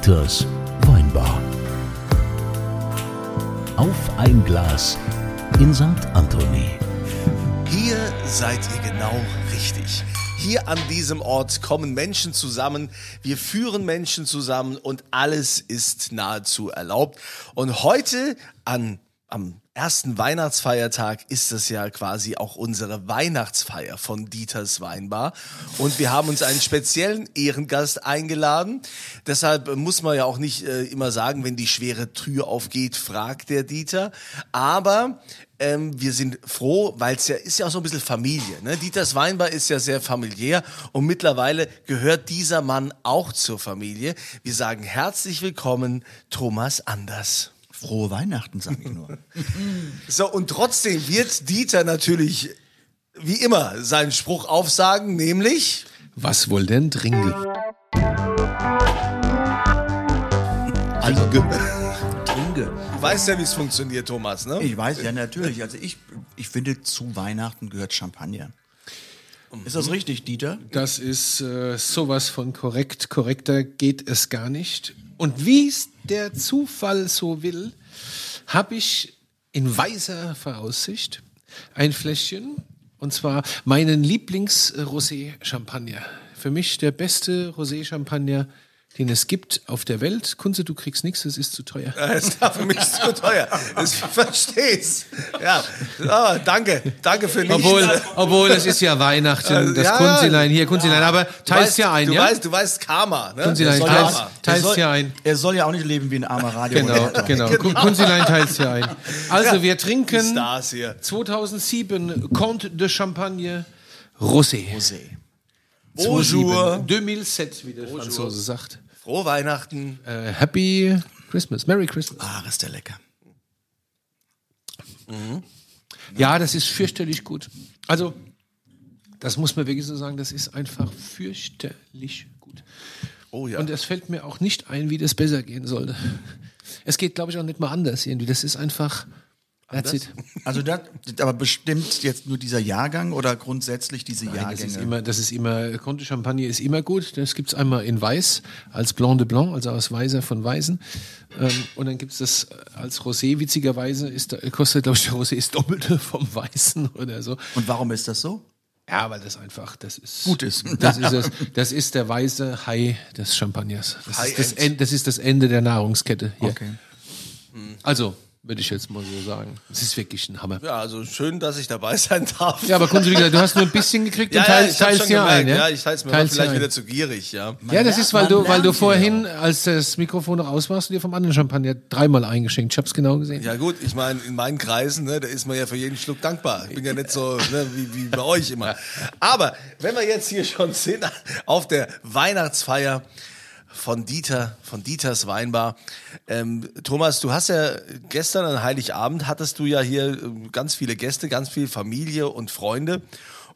Dieters Weinbar. Auf ein Glas in St. Anthony. Hier seid ihr genau richtig. Hier an diesem Ort kommen Menschen zusammen, wir führen Menschen zusammen und alles ist nahezu erlaubt. Und heute an, am ersten Weihnachtsfeiertag ist es ja quasi auch unsere Weihnachtsfeier von Dieters Weinbar. Und wir haben uns einen speziellen Ehrengast eingeladen. Deshalb muss man ja auch nicht äh, immer sagen, wenn die schwere Tür aufgeht, fragt der Dieter. Aber ähm, wir sind froh, weil es ja ist ja auch so ein bisschen Familie. Ne? Dieters Weinbar ist ja sehr familiär und mittlerweile gehört dieser Mann auch zur Familie. Wir sagen herzlich willkommen, Thomas Anders. Frohe Weihnachten, sag ich nur. So, und trotzdem wird Dieter natürlich wie immer seinen Spruch aufsagen, nämlich Was wohl denn trinken? Also, Trinke. Du weißt ja, wie es funktioniert, Thomas, ne? Ich weiß, ja, natürlich. Also ich, ich finde, zu Weihnachten gehört Champagner. Ist das richtig, Dieter? Das ist äh, sowas von korrekt. Korrekter geht es gar nicht. Und wie es der Zufall so will, habe ich in weiser Voraussicht ein Fläschchen. Und zwar meinen Lieblings-Rosé-Champagner. Für mich der beste Rosé-Champagner, den es gibt auf der Welt. Kunze, du kriegst nichts, das ist zu teuer. Das ist für mich zu teuer. Ich versteh's. Ja, ah, danke. Danke für nichts. Obwohl, obwohl es ist ja Weihnachten, das Ja, Kunzilein hier, Kunzilein, aber Du teilst ja ein, du ja? Weißt, du weißt Karma. Ne? Kunzilein, teilst, teilst ja ein. Er soll ja auch nicht leben wie ein armer Radio. Genau, genau. genau. Kunzilein teilt ja ein. Also wir trinken Stars hier. 2007 Comte de Champagne Rosé. Rosé. Bonjour. 2007, wie der Franzose sagt. Frohe Weihnachten. Äh, happy Christmas, Merry Christmas. Ah, ist der lecker. Ja, das ist fürchterlich gut. Also, das muss man wirklich so sagen, das ist einfach fürchterlich gut. Oh ja. Und es fällt mir auch nicht ein, wie das besser gehen sollte. Es geht, glaube ich, auch nicht mal anders irgendwie. Das ist einfach. That's it. Also das, aber bestimmt jetzt nur dieser Jahrgang oder grundsätzlich diese Nein, das ist Jahrgänge? immer, das ist immer, Conte Champagne ist immer gut. Das gibt es einmal in Weiß als Blanc de Blanc, also aus Weißer von Weißen. Ähm, und dann gibt es das als Rosé, witzigerweise, ist, kostet, glaube ich, der Rosé ist Doppelte vom Weißen oder so. Und warum ist das so? Ja, weil das einfach, das ist. Gut ist. Das ist, das, das ist der weiße Hai des Champagners. Das ist das. End, das ist das Ende der Nahrungskette hier. Okay. Also, würde ich jetzt mal so sagen. Es ist wirklich ein Hammer. Ja, also schön, dass ich dabei sein darf. Ja, aber Kunze, wie gesagt, du hast nur ein bisschen gekriegt ja, und ja, teilst, dir ein. Ja, Ja, ich teil's mir Teilst vielleicht wieder zu gierig, ja. Ja, das lernt- ist, weil du, weil du vorhin, als das Mikrofon noch aus warst, dir vom anderen Champagner dreimal eingeschenkt. Ich hab's genau gesehen. Ja gut, ich meine, in meinen Kreisen, ne, da ist man ja für jeden Schluck dankbar. Ich bin ja nicht so ne, wie, wie bei euch immer. Aber wenn wir jetzt hier schon sind auf der Weihnachtsfeier von Dieter, von Dieters Weinbar. Ähm, Thomas, du hast ja gestern an Heiligabend hattest du ja hier ähm, ganz viele Gäste, ganz viel Familie und Freunde.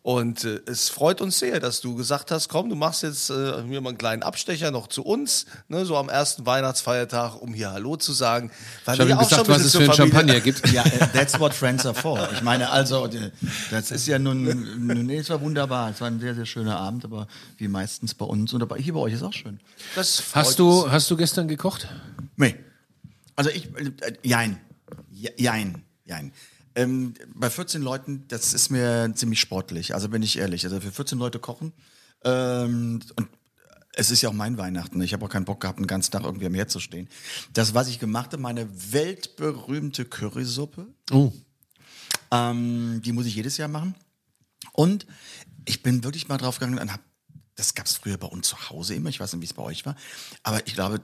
Und äh, es freut uns sehr, dass du gesagt hast, komm, du machst jetzt äh, mir mal einen kleinen Abstecher noch zu uns, ne, so am ersten Weihnachtsfeiertag, um hier Hallo zu sagen. Weil Ich habe ihm gesagt, was es für ein Champagner gibt. Ja, äh, that's what friends are for. Ich meine, also, äh, das ist ja nun, nun nee, es war wunderbar. Es war ein sehr, sehr schöner Abend, aber wie meistens bei uns und aber hier bei euch ist auch schön. Hast du, uns. hast du gestern gekocht? Nee. Also ich, äh, jein. Je- Jein, jein. Ähm, bei 14 Leuten, das ist mir ziemlich sportlich, also bin ich ehrlich. Also für 14 Leute kochen ähm, und es ist ja auch mein Weihnachten. Ich habe auch keinen Bock gehabt, den ganzen Tag irgendwie am Herd zu stehen. Das, was ich gemacht habe, meine weltberühmte Currysuppe, Oh. ähm, die muss ich jedes Jahr machen. Und ich bin wirklich mal drauf gegangen und habe, das gab es früher bei uns zu Hause immer, ich weiß nicht, wie es bei euch war, aber ich glaube,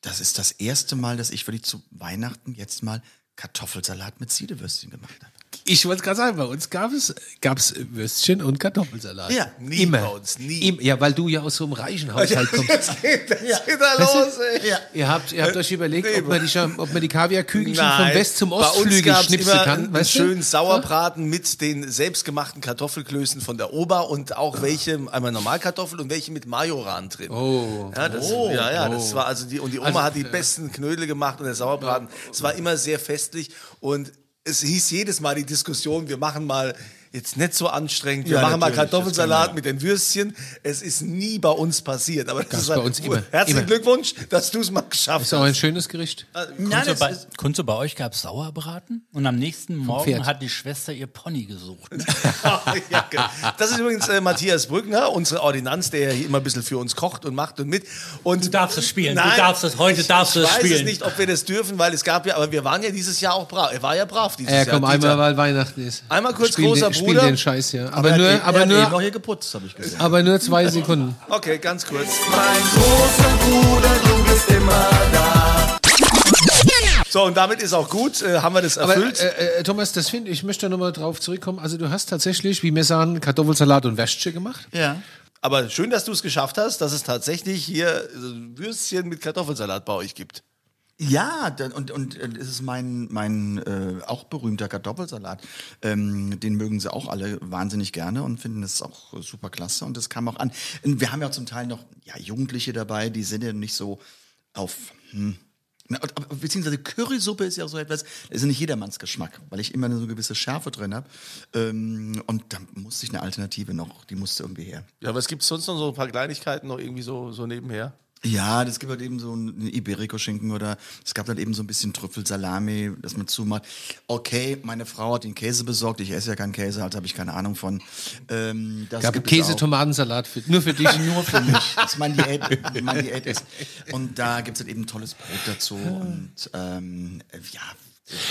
das ist das erste Mal, dass ich wirklich zu Weihnachten jetzt mal Kartoffelsalat mit Siedewürstchen gemacht habe. Ich wollte gerade sagen, bei uns gab es gab's Würstchen und Kartoffelsalat. Ja, nie immer. bei uns, nie. Im, ja, weil du ja aus so einem reichen Haushalt kommst. Jetzt geht, das geht da los, ey. Ja. Ihr habt, ihr habt euch überlegt, nee, ob man die, ob man die Kaviarkügelchen vom West zum Ostflügel schnipsen immer kann. Weißt schönen? Sauerbraten mit den selbstgemachten Kartoffelklößen von der Ober und auch welche einmal Normalkartoffel und welche mit Majoran drin. Oh. Ja, das, ja, ja, das war also die und die Oma Also, hat die besten Knödel gemacht und der Sauerbraten. Es war immer sehr festlich und es hieß jedes Mal die Diskussion, wir machen mal jetzt nicht so anstrengend. Wir Ja, machen mal das Kartoffelsalat mit den Würstchen. Es ist nie bei uns passiert. Aber das Gab's ist bei halt- uns immer. Herzlichen Immer. Glückwunsch, dass du es mal geschafft Ist auch ein hast. schönes Gericht. Nein, Kunze, das bei, Kunze, bei euch gab es Sauerbraten und am nächsten Morgen Pferd. hat die Schwester ihr Pony gesucht. ja, ge- das ist übrigens äh, Matthias Brückner, unsere Ordinanz, der hier immer ein bisschen für uns kocht und macht und mit. Und Du darfst es spielen, du Nein, darfst es, heute darfst du ich es weiß spielen. es nicht, ob wir das dürfen, weil es gab ja, aber wir waren ja dieses Jahr auch brav. Er war ja brav dieses Ja, Jahr. komm, einmal, weil Weihnachten ist. Einmal kurz, spiel großer den, Spiel Bruder. den Scheiß, ja. Aber, aber er nur, hat- aber er nur, noch hier geputzt, habe ich gesehen. aber nur zwei Sekunden. Okay, ganz kurz. Mein großer Bruder, du bist immer da. So, und damit ist auch gut. Äh, haben wir das Aber erfüllt? äh, äh, Thomas, das finde ich, möchte nochmal drauf zurückkommen. Also du hast tatsächlich, wie wir sagen, Kartoffelsalat und Wäsche gemacht. Ja. Aber schön, dass du es geschafft hast, dass es tatsächlich hier Würstchen mit Kartoffelsalat bei euch gibt. Ja, und, und äh, es ist mein, mein äh, auch berühmter Kartoffelsalat. Ähm, den mögen sie auch alle wahnsinnig gerne und finden es auch super klasse. Und das kam auch an. Und wir haben ja zum Teil noch ja, Jugendliche dabei, die sind ja nicht so auf. Hm, aber- Beziehungsweise Currysuppe ist ja auch so etwas, das ist nicht jedermanns Geschmack, weil ich immer eine so gewisse Schärfe drin habe. Ähm, und da musste ich eine Alternative noch, die musste irgendwie her. Ja, gibt es sonst noch so ein paar Kleinigkeiten noch irgendwie so, so nebenher? Ja, das gibt halt eben so einen Iberico-Schinken oder es gab halt eben so ein bisschen Trüffelsalami, das man zumacht. Okay, meine Frau hat den Käse besorgt. Ich esse ja keinen Käse, also habe ich keine Ahnung von. Ähm, das Gab gibt es Käse, auch. Tomatensalat für, nur für dich. Nur für mich. Das ist mein Diät, mein Diät ist. Und da gibt es halt eben tolles Brot dazu. Und ähm, ja,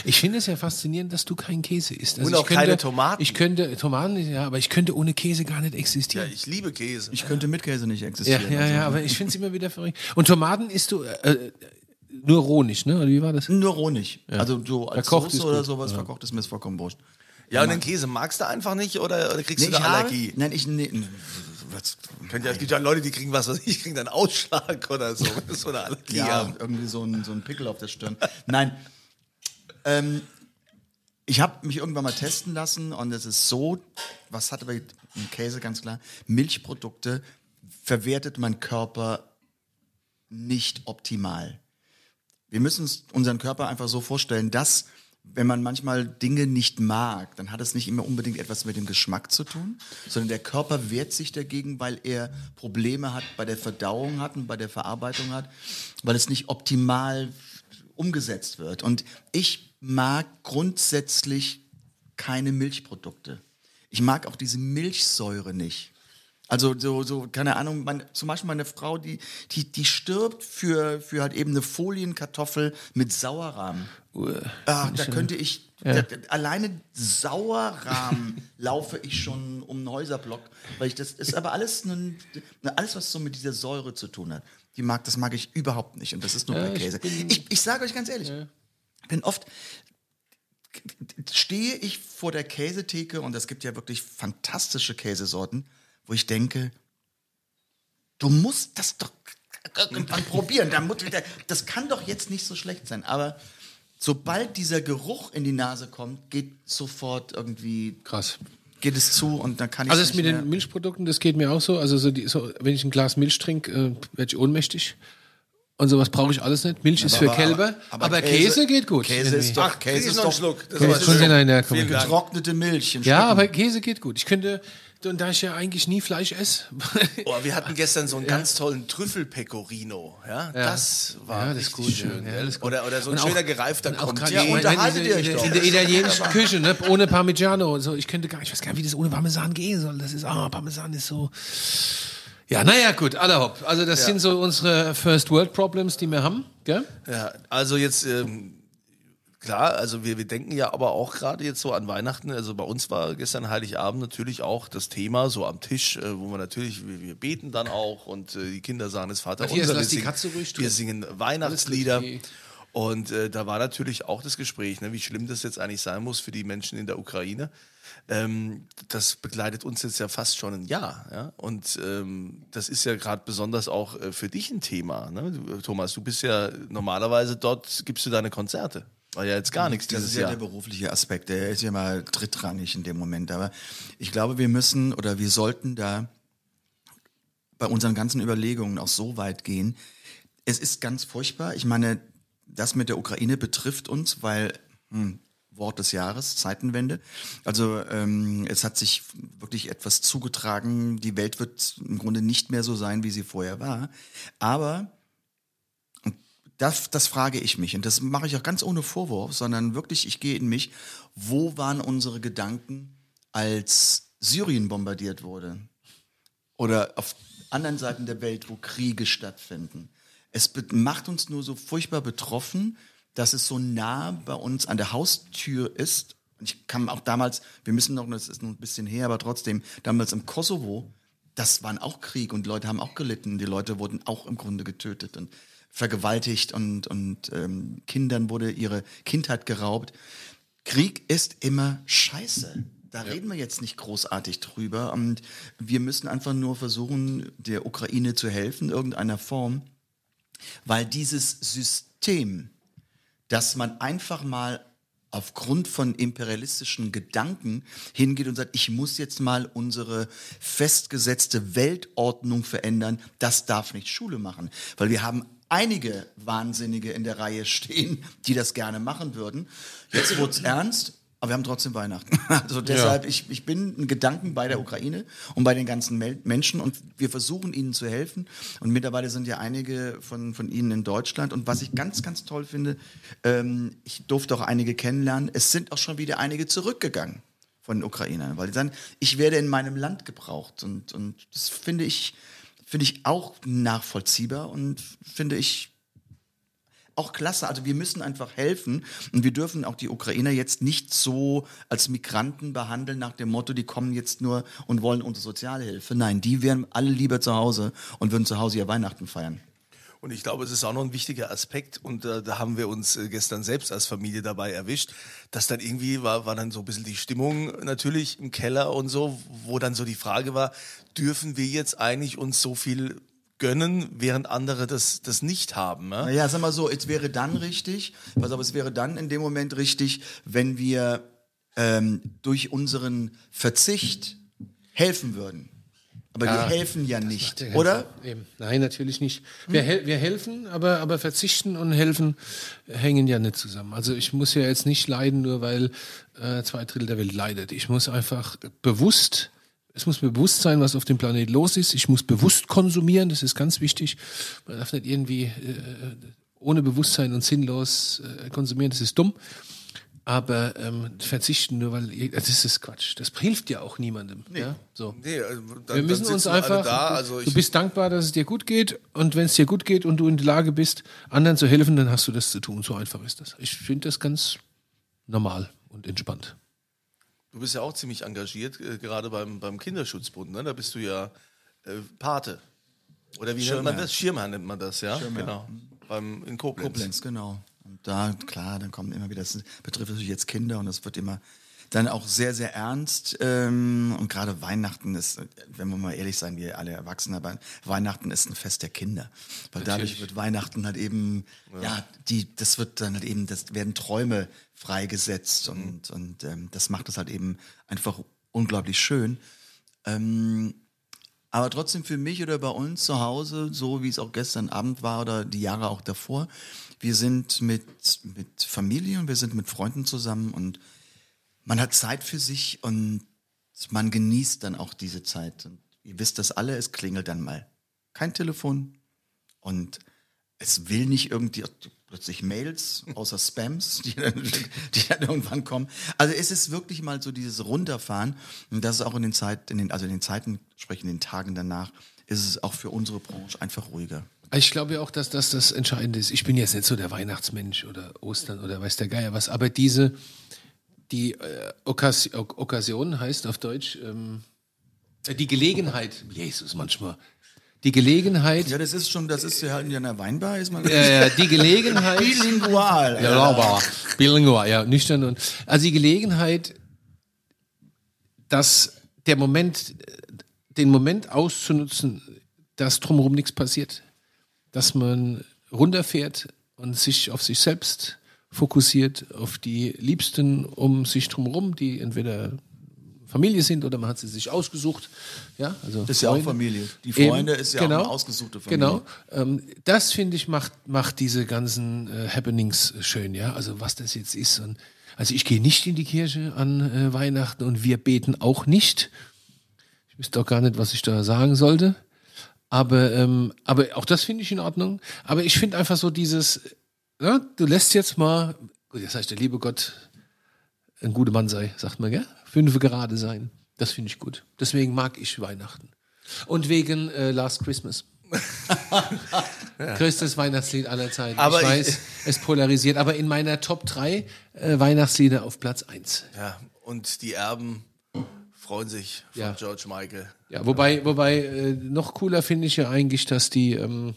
Ich finde es ja faszinierend, dass du keinen Käse isst. Also Und auch ich könnte, keine Tomaten. Ich könnte, Tomaten, ja, aber ich könnte ohne Käse gar nicht Ja, existieren. ich liebe Käse. ich könnte mit Käse nicht Ja, existieren. ja, Also, ja, aber ich finde es immer wieder verrückt. Und Tomaten isst du äh, nur roh nicht, ne? Oder wie war das? Nur roh nicht. Also so als Verkocht Soße oder sowas verkocht ist mir das vollkommen wurscht. Ja, und den Käse magst du einfach nicht oder, oder kriegst Nee, du eine habe, Allergie? nein, ich nee, nee, was, ja, es gibt ja Leute, die kriegen was, weiß ich kriegen dann Ausschlag oder so, wenn so eine Allergie Ja, haben. irgendwie so ein, so ein Pickel auf der Stirn. Nein. Ähm, ich habe mich irgendwann mal testen lassen und es ist so, was hat aber ein Käse ganz klar, Milchprodukte verwertet mein Körper nicht optimal. Wir müssen uns unseren Körper einfach so vorstellen, dass wenn man manchmal Dinge nicht mag, dann hat es nicht immer unbedingt etwas mit dem Geschmack zu tun, sondern der Körper wehrt sich dagegen, weil er Probleme hat bei der Verdauung hat und bei der Verarbeitung hat, weil es nicht optimal umgesetzt wird. Und ich mag grundsätzlich keine Milchprodukte. Ich mag auch diese Milchsäure nicht. Also so, so keine Ahnung, mein, zum Beispiel meine Frau, die, die, die stirbt für, für halt eben eine Folienkartoffel mit Sauerrahm. Ah, da könnte ich, da, alleine Sauerrahm laufe ich schon um den Häuserblock, weil ich das ist aber alles ein, alles was so mit dieser Säure zu tun hat. Die mag, das mag ich überhaupt nicht und das ist nur bei Käse. Ich, ich sage euch ganz ehrlich, bin oft stehe ich vor der Käsetheke und es gibt ja wirklich fantastische Käsesorten, wo ich denke, du musst das doch irgendwann probieren. Das kann doch jetzt nicht so schlecht sein. Aber sobald dieser Geruch in die Nase kommt, geht sofort irgendwie, Krass. geht es zu und dann kann ich Also das mit den Milchprodukten, das geht mir auch so. Also so die, so, wenn ich ein Glas Milch trinke, äh, werde ich ohnmächtig. Und sowas brauche ich alles nicht. Milch ist für aber- Kälber, aber aber, Käse, Käse- geht gut. Käse ist doch, Ach, Käse ich ist noch doch, Schluck. Das Käse ist Komm. Vielen Dank. getrocknete Milch. in Ja, aber Käse geht gut. Ich könnte, und da ich ja eigentlich nie Fleisch esse, Oh, wir hatten gestern so einen ganz tollen Trüffel-Pecorino. Ja, das war Ja, das ist richtig gut, schön. ja, gell? das ist gut. oder, oder so ein auch- schöner gereifter gerade Ja, unterhaltet in, ihr euch in, doch. in der italienischen Küche, ne, ohne Parmigiano und so. Ich könnte gar nicht, ich weiß gar nicht, wie das ohne Parmesan gehen soll. Das ist, ah, Parmesan ist so. Ja, naja, gut, alle hopp. Also, das sind so unsere First World Problems, die wir haben, gell? Ja, also jetzt, ähm, klar, also wir, wir denken ja aber auch gerade jetzt so an Weihnachten. Also bei uns war gestern Heiligabend natürlich auch das Thema so am Tisch, äh, wo wir natürlich, wir, wir beten dann auch und äh, die Kinder sagen das Vater Matthias, unser. die wir singen- Katze ruhig Wir singen Weihnachtslieder. Und äh, da war natürlich auch das Gespräch, ne, wie schlimm das jetzt eigentlich sein muss für die Menschen in der Ukraine. Ähm, das begleitet uns jetzt ja fast schon ein Jahr. Ja? Und ähm, das ist ja gerade besonders auch äh, für dich ein Thema. Ne? Du, Thomas, du bist ja normalerweise dort, gibst du deine Konzerte. War ja jetzt gar nichts Das dieses ist ja Jahr. der berufliche Aspekt, der ist ja mal drittrangig in dem Moment. Aber ich glaube, wir müssen oder wir sollten da bei unseren ganzen Überlegungen auch so weit gehen. Es ist ganz furchtbar. Ich meine, das mit der Ukraine betrifft uns, weil hm, Wort des Jahres, Zeitenwende. Also ähm, es hat sich wirklich etwas zugetragen. Die Welt wird im Grunde nicht mehr so sein, wie sie vorher war. Aber das, das frage ich mich und das mache ich auch ganz ohne Vorwurf, sondern wirklich, ich gehe in mich, wo waren unsere Gedanken, als Syrien bombardiert wurde? Oder auf anderen Seiten der Welt, wo Kriege stattfinden. Es macht uns nur so furchtbar betroffen, dass es so nah bei uns an der Haustür ist. Und ich kam auch damals, wir müssen noch, das ist noch ein bisschen her, aber trotzdem, damals im Kosovo, das waren auch Krieg und Leute haben auch gelitten. Die Leute wurden auch im Grunde getötet und vergewaltigt und, und ähm, Kindern wurde ihre Kindheit geraubt. Krieg ist immer scheiße. Da reden wir jetzt nicht großartig drüber. Und wir müssen einfach nur versuchen, der Ukraine zu helfen, in irgendeiner Form. Weil dieses System, dass man einfach mal aufgrund von imperialistischen Gedanken hingeht und sagt, ich muss jetzt mal unsere festgesetzte Weltordnung verändern, das darf nicht Schule machen. Weil wir haben einige Wahnsinnige in der Reihe stehen, die das gerne machen würden. Jetzt wird's ernst. Aber wir haben trotzdem Weihnachten. Also deshalb, ich, ich bin in Gedanken bei der Ukraine und bei den ganzen Mel Menschen und wir versuchen ihnen zu helfen. Und mittlerweile sind ja einige von, von ihnen in Deutschland. Und was ich ganz, ganz toll finde, ähm, ich durfte auch einige kennenlernen, es sind auch schon wieder einige zurückgegangen von den Ukrainern, weil die sagen, ich werde in meinem Land gebraucht. Und, und das finde ich, finde ich auch nachvollziehbar und finde ich auch klasse. Also wir müssen einfach helfen und wir dürfen auch die Ukrainer jetzt nicht so als Migranten behandeln nach dem Motto, die kommen jetzt nur und wollen unsere Sozialhilfe. Nein, die wären alle lieber zu Hause und würden zu Hause ihr Weihnachten feiern. Und ich glaube, es ist auch noch ein wichtiger Aspekt und äh, da haben wir uns äh, gestern selbst als Familie dabei erwischt, dass dann irgendwie war, war dann so ein bisschen die Stimmung natürlich im Keller und so, wo dann so die Frage war, dürfen wir jetzt eigentlich uns so viel gönnen, während andere das, das nicht haben? Ne? Naja, sag mal so, es wäre dann richtig, pass auf, es wäre dann in dem Moment richtig, wenn wir ähm, durch unseren Verzicht helfen würden. Aber wir helfen ja nicht, Der oder? Eben. Nein, natürlich nicht. Wir, hel wir helfen, aber, aber verzichten und helfen hängen ja nicht zusammen. Also ich muss ja jetzt nicht leiden, nur weil äh, zwei Drittel der Welt leidet. Ich muss einfach bewusst, es muss mir bewusst sein, was auf dem Planet los ist. Ich muss bewusst konsumieren, das ist ganz wichtig. Man darf nicht irgendwie äh, ohne Bewusstsein und sinnlos äh, konsumieren, das ist dumm. Aber ähm, verzichten nur, weil das ist Quatsch. Das hilft ja auch niemandem. Ja? So. Nee, äh, dann, Wir müssen uns einfach. da. Also du bist dankbar, dass es dir gut geht. Und wenn es dir gut geht und du in der Lage bist, anderen zu helfen, dann hast du das zu tun. So einfach ist das. Ich finde das ganz normal und entspannt. Du bist ja auch ziemlich engagiert, äh, gerade beim, beim Kinderschutzbund. Ne? Da bist du ja äh, Pate. Oder wie nennt man das? Schirmherr nennt man das, ja? Genau. Beim, in Koblenz. Koblenz, genau. Und da, klar, dann kommen immer wieder, das betrifft natürlich jetzt Kinder und das wird immer dann auch sehr, sehr ernst. Ähm, und gerade Weihnachten ist, wenn wir mal ehrlich sein, wir alle Erwachsene, aber Weihnachten ist ein Fest der Kinder. Weil dadurch wird Weihnachten halt eben, ja, die, das wird dann halt eben, das werden Träume freigesetzt und, und ähm, das macht es halt eben einfach unglaublich schön. Ähm, aber trotzdem für mich oder bei uns zu Hause, so wie es auch gestern Abend war oder die Jahre auch davor, wir sind mit, mit Familie und wir sind mit Freunden zusammen und man hat Zeit für sich und man genießt dann auch diese Zeit. Und ihr wisst das alle, es klingelt dann mal kein Telefon und es will nicht irgendwie plötzlich Mails außer Spams, die dann, die dann irgendwann kommen. Also es ist wirklich mal so dieses Runterfahren und das ist auch in den Zeit, in also in den Zeiten, sprich in den Tagen danach, ist es auch für unsere Branche einfach ruhiger. Ich glaube ja auch, dass das das Entscheidende ist. Ich bin jetzt nicht so der Weihnachtsmensch oder Ostern oder weiß der Geier was, aber diese, die äh, Okkas Ok- Okkasion heißt auf Deutsch, ähm, äh, die Gelegenheit, Jesus manchmal, die Gelegenheit, Ja, das ist schon, das ist ja halt in einer Weinbar, ist man äh, die Gelegenheit, bilingual. Ja, Lauber. Bilingual, ja, nüchtern und. Also die Gelegenheit, dass der Moment, den Moment auszunutzen, dass drumherum nichts passiert. Dass man runterfährt und sich auf sich selbst fokussiert, auf die Liebsten um sich drumherum, die entweder Familie sind oder man hat sie sich ausgesucht. Ja, also Das ist ja auch Freunde. Familie. Die Eben, Freunde ist ja auch eine ausgesuchte Familie. Genau. Ähm, das finde ich macht, macht diese ganzen äh, Happenings schön, ja. Also was das jetzt ist. Und Also ich gehe nicht in die Kirche an äh, Weihnachten und wir beten auch nicht. Ich wüsste auch gar nicht, was ich da sagen sollte. Aber, ähm, aber auch das finde ich in Ordnung. Aber ich finde einfach so dieses, ja, du lässt jetzt mal, gut, das heißt, der liebe Gott ein guter Mann sei, sagt man, gell? Fünfe gerade sein. Das finde ich gut. Deswegen mag ich Weihnachten. Und wegen äh, Last Christmas. Größtes Weihnachtslied aller Zeiten. Aber ich ich- weiß, es polarisiert, aber in meiner Top 3 äh, Weihnachtslieder auf Platz 1. Ja, und die Erben freuen sich von Ja. George Michael. Ja, wobei, wobei äh, noch cooler finde ich ja eigentlich, dass die ähm,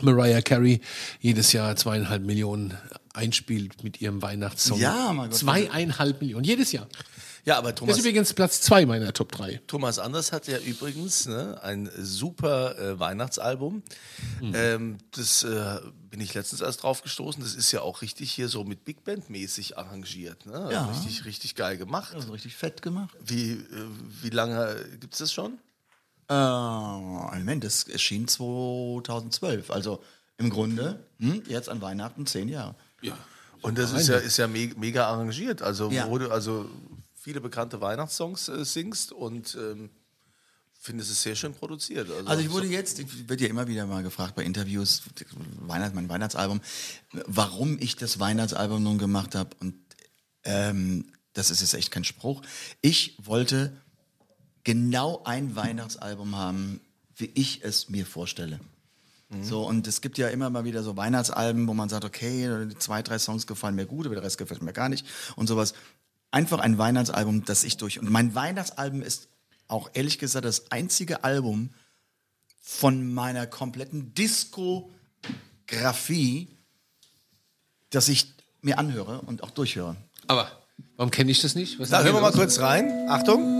Mariah Carey jedes Jahr zweieinhalb Millionen einspielt mit ihrem Weihnachtssong. Ja, mein Gott. Zweieinhalb Millionen, jedes Jahr. Ja, aber Das Thomas, ist übrigens Platz 2 meiner Top 3. Thomas Anders hat ja übrigens ne, ein super äh, Weihnachtsalbum. Mhm. Ähm, das äh, bin ich letztens erst drauf gestoßen. Das ist ja auch richtig hier so mit Big Band mäßig arrangiert. Ne? Ja. Richtig, richtig geil gemacht. Also richtig fett gemacht. Wie, äh, wie lange gibt es das schon? Äh, Moment, das erschien 2012. Also im Grunde hm, jetzt an Weihnachten zehn Jahre. Ja. Und das ist ja, ist ja me mega arrangiert. Also, Ja. wo du also viele bekannte Weihnachtssongs äh, singst und ähm, finde es ist sehr schön produziert. Also ich wurde jetzt, ich werde ja immer wieder mal gefragt bei Interviews, Weihnacht, mein Weihnachtsalbum, warum ich das Weihnachtsalbum nun gemacht habe. Und ähm, das ist jetzt echt kein Spruch. Ich wollte genau ein Weihnachtsalbum haben, wie ich es mir vorstelle. So, und es gibt ja immer mal wieder so Weihnachtsalben, wo man sagt, okay, zwei, drei Songs gefallen mir gut, aber der Rest gefällt mir gar nicht und sowas. Einfach ein Weihnachtsalbum, das ich durch. Und mein Weihnachtsalbum ist auch ehrlich gesagt das einzige Album von meiner kompletten Diskografie, das ich mir anhöre und auch durchhöre. Aber warum kenne ich das nicht? Was Da hören wir mal kurz rein. Achtung.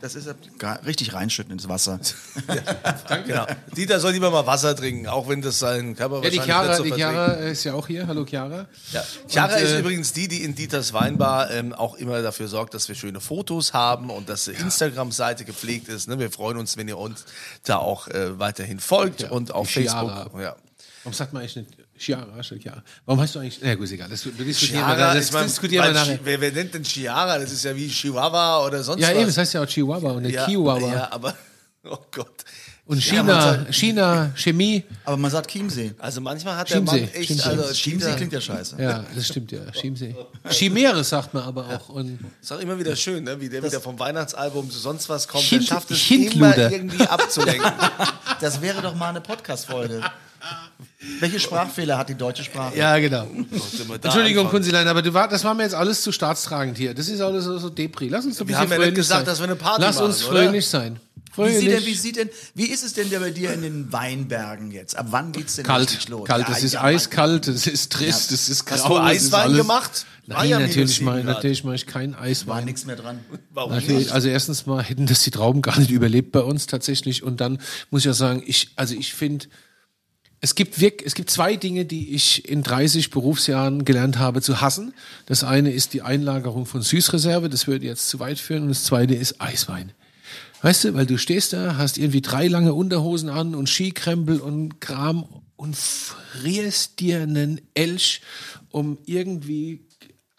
das ist gar- richtig reinschütten ins Wasser. Genau. Dieter soll lieber mal Wasser trinken, auch wenn das sein Körper Ja, die wahrscheinlich Chiara, nicht so die. Chiara ist ja auch hier. Hallo Chiara. Ja. Chiara Und, ist äh, übrigens die, die in Dieters Weinbar ähm, auch immer dafür sorgt, dass wir schöne Fotos haben und dass die Instagram-Seite gepflegt ist. Ne? Wir freuen uns, wenn ihr uns da auch äh, weiterhin folgt Ja, und auf die Facebook. Chiara. Ja. Warum sagt man eigentlich nicht Chiara statt Chiara? Warum heißt du eigentlich, na gut, ist egal, das, das diskutieren wir, Chiara, das ich mein, diskutieren wir nachher. Wer, wer nennt denn Chiara? Das ist ja wie Chihuahua oder sonst Ja, was. eben, das heißt ja auch Chihuahua und nicht ja, Chihuahua. Ja, aber, oh Gott. Und Ja, China, sagt- China, Chemie. Aber man sagt Chiemsee. Also manchmal hat der Chiemsee, Mann echt, Chiemsee. also Chiemsee klingt ja scheiße. Ja, das stimmt ja. Chiemsee. Chimäre sagt man aber auch. Und ist auch immer wieder schön, ne? wie der wieder vom Weihnachtsalbum zu sonst was kommt. Hint- der schafft es Hintluder. immer irgendwie abzulenken. Das wäre doch mal eine Podcast-Folge. Welche Sprachfehler hat die deutsche Sprache? ja, genau. Entschuldigung? Kunzilein, aber du war, das war mir jetzt alles zu staatstragend hier. Das ist alles so, so Depri. Lass uns doch ein Wir bisschen haben ja fröhlich gesagt, sein. dass wir eine Party Lass machen, uns oder? fröhlich sein. Wie, sieht denn, wie, sieht denn, wie ist es denn bei dir in den Weinbergen jetzt? Ab wann geht's denn kalt, richtig los? kalt, Ja, es ist ja, eiskalt, es ist trist, es ist grau. Hast du es Eiswein alles- gemacht? War Nein, ja natürlich mache natürlich mach ich keinen War Eiswein. nichts mehr dran. Warum Natürlich, nicht? also erstens mal hätten das die Trauben gar nicht überlebt bei uns tatsächlich und dann muss ich ja sagen, ich also ich finde es gibt wirk es gibt zwei Dinge, die ich in 30 Berufsjahren gelernt habe zu hassen. Das eine ist die Einlagerung von Süßreserve, das würde jetzt zu weit führen und das zweite ist Eiswein. Weißt du, weil du stehst da, hast irgendwie drei lange Unterhosen an und Skikrempel und Kram und frierst dir einen Elch, um irgendwie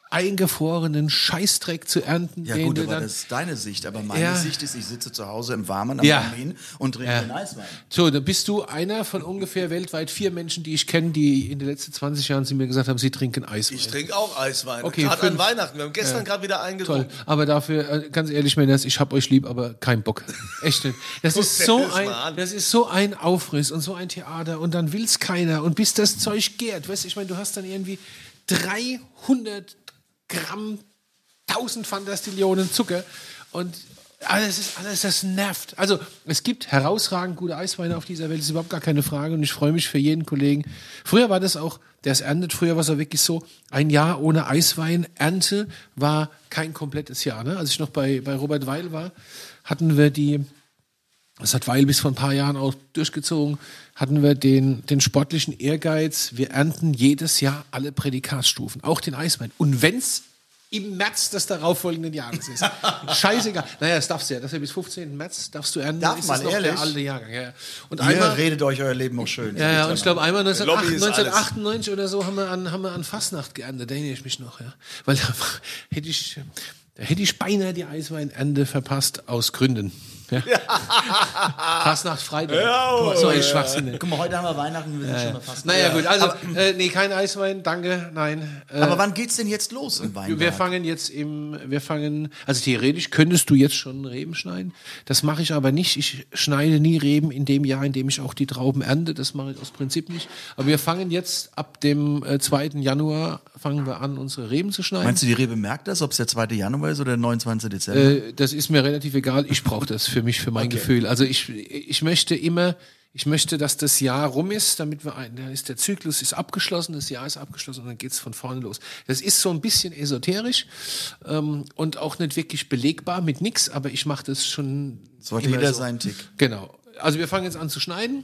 eingefrorenen Scheißdreck zu ernten, Ja gut, aber dann das ist deine Sicht. Aber meine Ja. Sicht ist, ich sitze zu Hause im Warmen am Ja. Kamin und trinke Ja. einen Eiswein. So, dann bist du einer von ungefähr weltweit vier Menschen, die ich kenne, die in den letzten 20 Jahren zu mir gesagt haben, sie trinken Eiswein. Ich trinke auch Eiswein. Okay, Gerade an. Weihnachten. Wir haben gestern gerade wieder einen Toll. Aber dafür, äh, ganz ehrlich, Männers, ich hab euch lieb, aber kein Bock. Echt nicht. Das ist so ein, das ist so ein Aufriss und so ein Theater und dann will's keiner und bis das Zeug gärt, weißt du, ich meine, du hast dann irgendwie 300 Gramm, 1000 Fantastillionen Zucker und alles ist alles, das nervt. Also es gibt herausragend gute Eisweine auf dieser Welt, ist überhaupt gar keine Frage und ich freue mich für jeden Kollegen. Früher war das auch, der es erntet, früher war es auch wirklich so, ein Jahr ohne Eiswein-Ernte war kein komplettes Jahr. Ne? Als ich noch bei, bei Robert Weil war, hatten wir die das hat Weil bis vor ein paar Jahren auch durchgezogen, hatten wir den, den sportlichen Ehrgeiz, wir ernten jedes Jahr alle Prädikatsstufen, auch den Eiswein. Und wenn's im März des darauffolgenden Jahres ist. Scheißegal. Naja, das darfst du ja. Das ist ja bis 15. März darfst du ernten. Darf ist man, ehrlich? der alte Jahrgang. Ja. ja. Und Ihr einmal, redet euch euer Leben auch schön. ja, ja, und ich glaube einmal Lobby 1998, ist alles. 1998 oder so haben wir an, haben wir an Fastnacht geerntet, da erinnere ich mich noch, ja. Weil da hätte ich, da hätte ich beinahe die Eisweinernte verpasst aus Gründen. Ja. Fastnacht Freitag. so ein Schwachsinn. Guck mal, heute haben wir Weihnachten, wir sind schon mal fast. Naja, gut, also, äh, nee, kein Eiswein, danke, nein. Äh, Aber wann geht's denn jetzt los im Weinberg? wir fangen jetzt im, wir fangen, also theoretisch könntest du jetzt schon Reben schneiden. Das mache ich aber nicht. Ich schneide nie Reben in dem Jahr, in dem ich auch die Trauben ernte. Das mache ich aus Prinzip nicht. Aber wir fangen jetzt ab dem äh, 2. Januar fangen wir an, unsere Reben zu schneiden. Meinst du, die Rebe merkt das, ob es der 2. Januar ist oder der 29. Dezember? Äh, das ist mir relativ egal. Ich brauche das für mich, für mein Gefühl. Also ich, ich möchte immer, ich möchte, dass das Jahr rum ist, damit wir ein, dann ist der Zyklus ist abgeschlossen, das Jahr ist abgeschlossen und dann geht's von vorne los. Das ist so ein bisschen esoterisch ähm, und auch nicht wirklich belegbar mit nix, aber ich mache das schon. Sollte jeder so. seinen Tick. Genau. Also wir fangen jetzt an zu schneiden.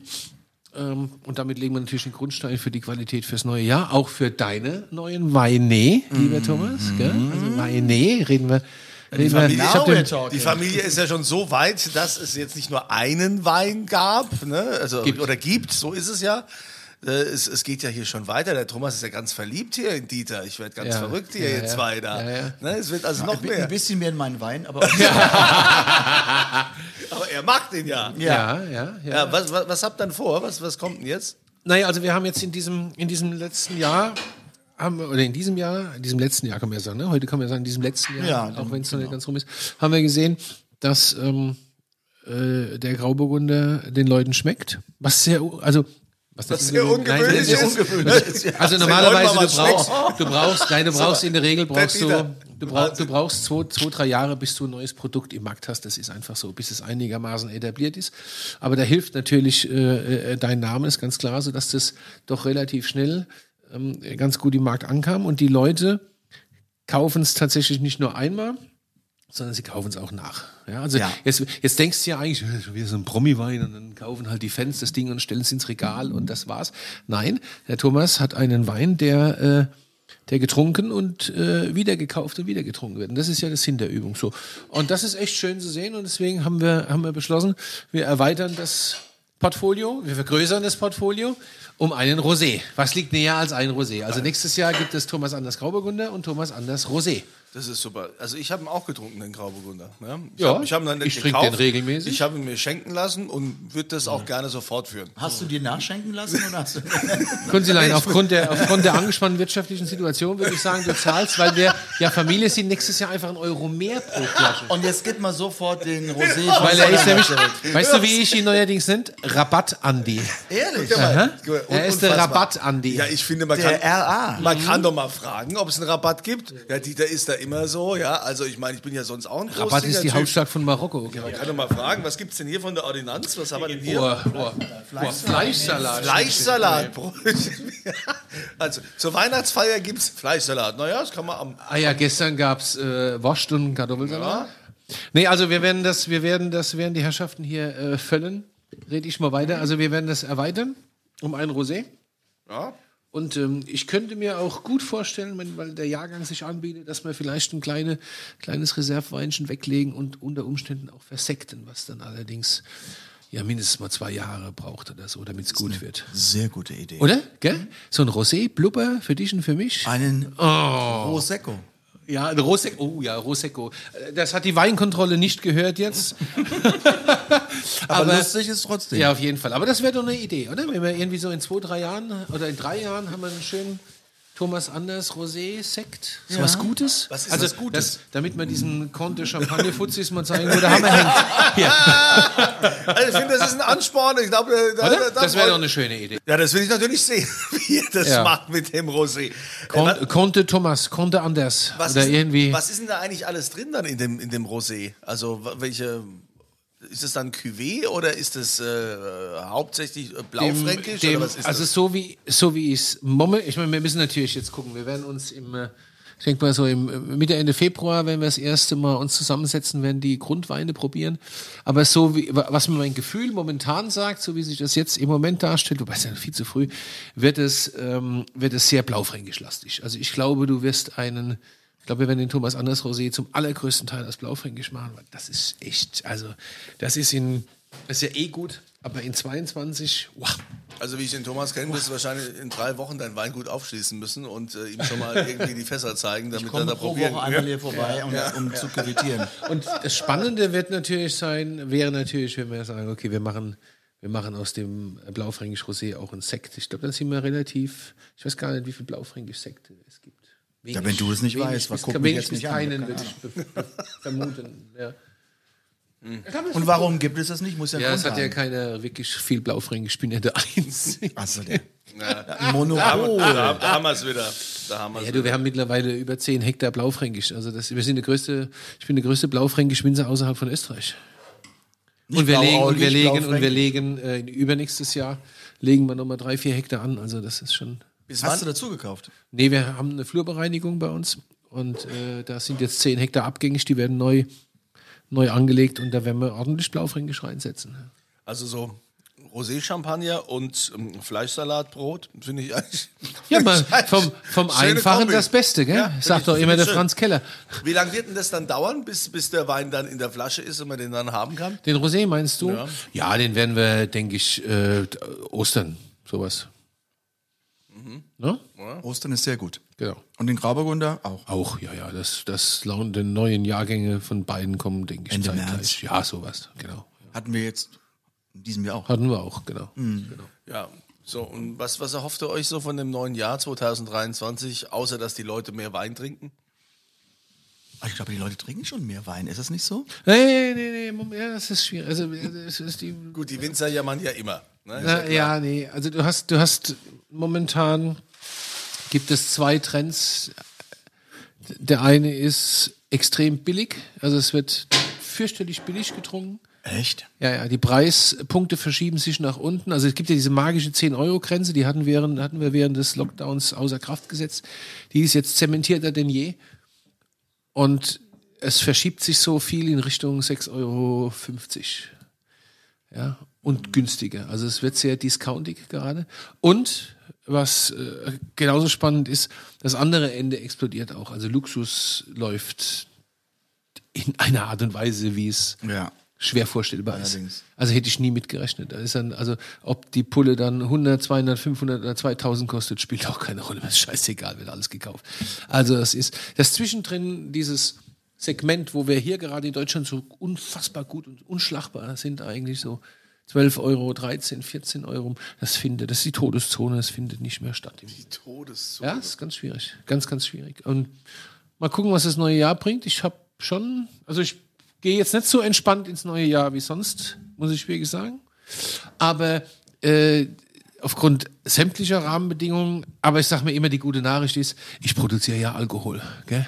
Ähm, und damit legen wir natürlich den Grundstein für die Qualität fürs neue Jahr, auch für deine neuen Weine, lieber Thomas. Gell? Also Weine reden wir. Wir Familie- den. Die Familie ist ja schon so weit, dass es jetzt nicht nur einen Wein gab, ne? also, Gibt. oder gibt, so ist es ja. Äh, Es, es geht ja hier schon weiter. Der Thomas ist ja ganz verliebt hier in Dieter. Ich werde ganz Ja. verrückt hier, Ja, ihr ja. ja. Ne? Es wird also noch Ein mehr. bisschen mehr in meinen Wein, aber Aber er macht den ja. ja, ja, ja. Ja, was, was, was habt ihr denn vor? Was, was kommt denn jetzt? Naja, also wir haben jetzt in diesem, in diesem letzten Jahr, haben wir, oder in diesem Jahr, in diesem letzten Jahr kann man ja sagen, ne? heute kann man ja sagen, in diesem letzten Jahr, Ja, auch wenn es noch nicht ganz rum ist, haben wir gesehen, dass ähm, äh, der Grauburgunder den Leuten schmeckt. Was sehr, also was Was sehr ungewöhnlich das ist. Also Wenn normalerweise, du brauchst, du brauchst, nein, du brauchst in der Regel brauchst du, du, brauch, du brauchst zwei, zwei, drei Jahre, bis du ein neues Produkt im Markt hast. Das ist einfach so, bis es einigermaßen etabliert ist. Aber da hilft natürlich äh, äh, dein Name, ist ganz klar, so dass das doch relativ schnell ähm, ganz gut im Markt ankam und die Leute kaufen es tatsächlich nicht nur einmal, sondern sie kaufen es auch nach. Ja, also Ja. Jetzt, jetzt denkst du ja eigentlich, äh, so ein Promi-Wein und dann kaufen halt die Fans das Ding und stellen es ins Regal und das war's. Nein, der Thomas hat einen Wein, der, äh, der getrunken und äh, wieder gekauft und wieder getrunken wird. Und das ist ja das Sinn der Übung so. Und das ist echt schön zu sehen und deswegen haben wir, haben wir beschlossen, wir erweitern das Portfolio, wir vergrößern das Portfolio um einen Rosé. Was liegt näher als ein Rosé? Also nächstes Jahr gibt es Thomas Anders Grauburgunder und Thomas Anders Rosé. Das ist super. Also ich habe ihn auch getrunken, den Grauburgunder. Ne? Ich Ja, hab, ich hab ihn dann nicht ich trinke den regelmäßig. Ich habe ihn mir schenken lassen und würde das auch gerne so fortführen. hast du dir nachschenken lassen oder hast du Kunzilein, aufgrund der, aufgrund der angespannten wirtschaftlichen Situation würde ich sagen, du zahlst, weil wir ja Familie sind, nächstes Jahr einfach einen Euro mehr pro Flasche. Und jetzt gib mal sofort den Rosé. Weil er ist nämlich, weißt du, wie ich ihn neuerdings nennt? Rabatt-Andi. Ehrlich? Aha. Er ist der. Rabatt-Andi. Ja, ich finde, man Der kann, RA. man kann doch mal fragen, ob es einen Rabatt gibt. Ja, Dieter ist da immer so, ja. Also ich meine, ich bin ja sonst auch ein Rabatt großzügiger ist die Typ. Hauptstadt von Marokko. Man kann doch mal fragen, was gibt's denn hier von der Ordinanz? Was haben wir denn hier? Oh, oh, oh, Fleischsalat. Fleischsalat. also zur Weihnachtsfeier gibt's Fleischsalat. Naja, das kann man am Ah ja, gestern gab's äh, Wurst und Kartoffelsalat. Nee, also wir werden das, wir werden das, werden die Herrschaften hier äh, füllen. Rede ich mal weiter. Also wir werden das erweitern um ein Rosé. ja. Und ähm, ich könnte mir auch gut vorstellen, wenn, weil der Jahrgang sich anbietet, dass wir vielleicht ein kleine, kleines Reserveweinchen weglegen und unter Umständen auch versekten, was dann allerdings ja mindestens mal zwei Jahre braucht oder so, damit es gut wird. Sehr gute Idee. Oder? Gell? So ein Rosé, Blubber für dich und für mich? Einen Oh. Prosecco. Ja, Rosecco. Oh ja, Rosecco. Äh, Das hat die Weinkontrolle nicht gehört jetzt. Aber, lustig ist trotzdem. Ja, auf jeden Fall. Aber das wäre doch eine Idee, oder? Wenn wir irgendwie so in zwei, drei Jahren oder in drei Jahren haben wir einen schönen Thomas Anders Rosé Sekt. So was Gutes. Was ist also, was Gutes? Das, damit man diesen Conte Champagner Fuzis mal zeigen, wo der Hammer hängt. Also ich finde, das ist ein Ansporn. Ich glaube, da, oder? da, da Das wäre doch eine schöne Idee. Ja, das will ich natürlich sehen, wie ihr das Ja. macht mit dem Rosé. Äh, Conte, Conte Thomas, Conte Anders. was, oder ist, irgendwie. was ist denn da eigentlich alles drin dann in dem, in dem Rosé? Also welche... Ist es dann Cuvée oder ist es äh, hauptsächlich äh, blaufränkisch dem, ist also das? so wie so wie ich es momme, ich meine, wir müssen natürlich jetzt gucken, wir werden uns im äh, Ich denke mal so im Mitte, Ende Februar, wenn wir das erste Mal uns zusammensetzen, werden die Grundweine probieren. Aber so wie, was mir mein Gefühl momentan sagt, so wie sich das jetzt im Moment darstellt, wobei es ja viel zu früh, wird es, ähm, wird es sehr blaufränkisch-lastig. Also ich glaube, du wirst einen, ich glaube, wir werden den Thomas Anders Rosé zum allergrößten Teil als blaufränkisch machen, weil das ist echt, also das ist in, das ist ja eh gut, aber in 22, wow. Also wie ich den Thomas kenne, wirst du wahrscheinlich in drei Wochen dein Weingut aufschließen müssen und äh, ihm schon mal irgendwie die Fässer zeigen, damit er Komme da pro probieren Woche einmal hier vorbei, um, um zu quittieren. Und das Spannende wird natürlich sein, wäre natürlich, wenn wir sagen, okay, wir machen, wir machen aus dem Blaufränkisch Rosé auch einen Sekt. Ich glaube, dann sind wir relativ, ich weiß gar nicht, wie viel Blaufränkisch Sekte es gibt. Wenig, Ja, wenn du es nicht weißt, was bis, guck mich wenig jetzt nicht an, keinen, keine würde ich vermuten. Ja. Und warum gibt es das nicht? Muss ja, Ja, es hat ja keiner wirklich viel Blaufränkisch. Ich bin ja der Einzige. Also der Da, Monopol. da, da haben wir es wieder. Da haben wir's Ja, du, wir haben mittlerweile über 10 Hektar Blaufränkisch. Also das, wir sind der größte, ich bin der größte Blaufränkisch-Winzer außerhalb von Österreich. Und wir, legen, und wir legen, und wir legen äh, übernächstes Jahr legen wir nochmal drei, vier Hektar an. Also das ist schon. Bis Hast du wann? dazu gekauft? Nee, wir haben eine Flurbereinigung bei uns und äh, da sind jetzt 10 Hektar abgängig, die werden neu, neu angelegt und da werden wir ordentlich Blaufränkisch reinsetzen. Also so Rosé-Champagner und ähm, Fleischsalatbrot, finde ich eigentlich. Ja, mal vom, vom Einfachen Kombi. das Beste, gell? Ja, Sagt doch immer der schön. Franz Keller. Wie lange wird denn das dann dauern, bis, bis der Wein dann in der Flasche ist und man den dann haben kann? Den Rosé meinst du? Ja. Ja, den werden wir, denke ich, äh, Ostern, sowas. Ne? Ostern ist sehr gut. Genau. Und den Grauburgunder auch. Auch, ja, ja, das, das Lau- die neuen Jahrgänge von beiden kommen, denke ich, Ende zeitgleich. März. Ja, sowas, genau. Hatten wir jetzt in diesem Jahr auch. Hatten wir auch, genau. Mhm. genau. Ja. So, und was, was erhofft ihr euch so von dem neuen Jahr 2023, außer dass die Leute mehr Wein trinken? Ah, Ich glaube, die Leute trinken schon mehr Wein. Ist das nicht so? Nee, nee, nee, Moment, ja, das ist schwierig. Also, das ist die, Gut, die Winzer jammern ja immer. Ne? Na, klar. ja, nee, also du hast, du hast momentan gibt es zwei Trends. Der eine ist extrem billig, also es wird fürchterlich billig getrunken. Echt? Ja, ja, die Preispunkte verschieben sich nach unten. Also es gibt ja diese magische 10-Euro-Grenze, die hatten, während, hatten wir während des Lockdowns außer Kraft gesetzt. Die ist jetzt zementierter denn je. Und es verschiebt sich so viel in Richtung 6,50 Euro. Ja, und günstiger. Also es wird sehr discountig gerade. Und was äh, genauso spannend ist, das andere Ende explodiert auch. Also Luxus läuft in einer Art und Weise, wie es Ja. schwer vorstellbar ist. Allerdings. Also hätte ich nie mitgerechnet. Ist dann, also ob die Pulle dann 100, 200, 500 oder 2000 kostet, spielt auch keine Rolle. Das ist scheißegal, wird alles gekauft. Also das ist das zwischendrin dieses Segment, wo wir hier gerade in Deutschland so unfassbar gut und unschlagbar sind eigentlich so 12 Euro, 13, 14 Euro. Das findet, das ist die Todeszone, das findet nicht mehr statt. Die Todeszone. Ja, das ist ganz schwierig. Ganz, ganz schwierig. Und mal gucken, was das neue Jahr bringt. Ich habe schon, also ich gehe jetzt nicht so entspannt ins neue Jahr wie sonst, muss ich wirklich sagen. Aber äh, aufgrund sämtlicher Rahmenbedingungen, aber ich sage mir immer, die gute Nachricht ist, ich produziere ja Alkohol. Gell?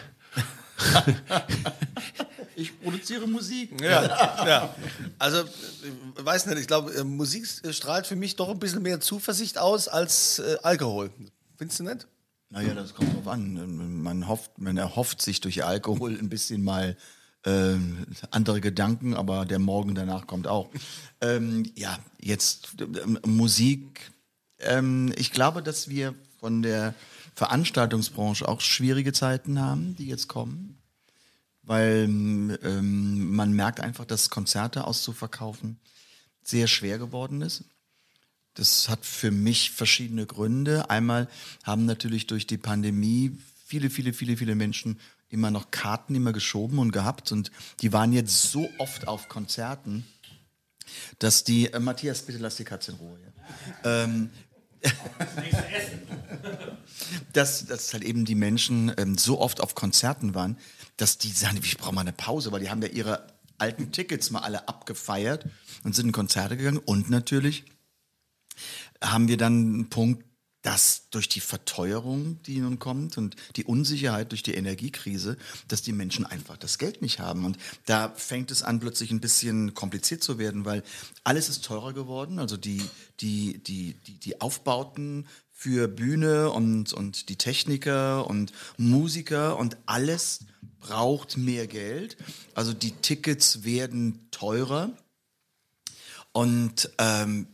Ich produziere Musik. Ja, ja. Also, ich weiß nicht, ich glaube, äh, Musik strahlt für mich doch ein bisschen mehr Zuversicht aus als äh, Alkohol. Findest du nicht? Naja, das kommt drauf an. Man hofft, man erhofft sich durch Alkohol ein bisschen mal ähm, andere Gedanken, aber der Morgen danach kommt auch. Ähm, ja, jetzt ähm, Musik. Ähm, ich glaube, dass wir von der Veranstaltungsbranche auch schwierige Zeiten haben, die jetzt kommen. Weil ähm, man merkt einfach, dass Konzerte auszuverkaufen sehr schwer geworden ist. Das hat für mich verschiedene Gründe. Einmal haben natürlich durch die Pandemie viele, viele, viele, viele Menschen immer noch Karten immer geschoben und gehabt und die waren jetzt so oft auf Konzerten, dass die äh, Matthias, bitte lass die Katze in Ruhe. Ja. Ähm, dass, dass halt eben die Menschen ähm, so oft auf Konzerten waren, dass die sagen, ich brauche mal eine Pause, weil die haben ja ihre alten Tickets mal alle abgefeiert und sind in Konzerte gegangen. Und natürlich haben wir dann einen Punkt, dass durch die Verteuerung, die nun kommt und die Unsicherheit durch die Energiekrise, dass die Menschen einfach das Geld nicht haben. Und da fängt es an, plötzlich ein bisschen kompliziert zu werden, weil alles ist teurer geworden. Also die, die, die, die, die Aufbauten für Bühne und, und die Techniker und Musiker und alles braucht mehr Geld. Also die Tickets werden teurer. Und ähm,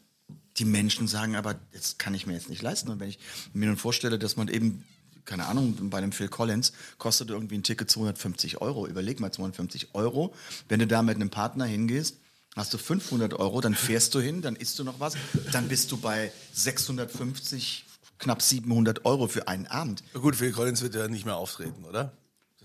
die Menschen sagen aber, das kann ich mir jetzt nicht leisten. Und wenn ich mir nun vorstelle, dass man eben, keine Ahnung, bei einem Phil Collins kostet irgendwie ein Ticket 250 Euro. Überleg mal 250 Euro. Wenn du da mit einem Partner hingehst, hast du 500 Euro, dann fährst du hin, dann isst du noch was, dann bist du bei 650, knapp 700 Euro für einen Abend. Gut, Phil Collins wird ja nicht mehr auftreten, oder?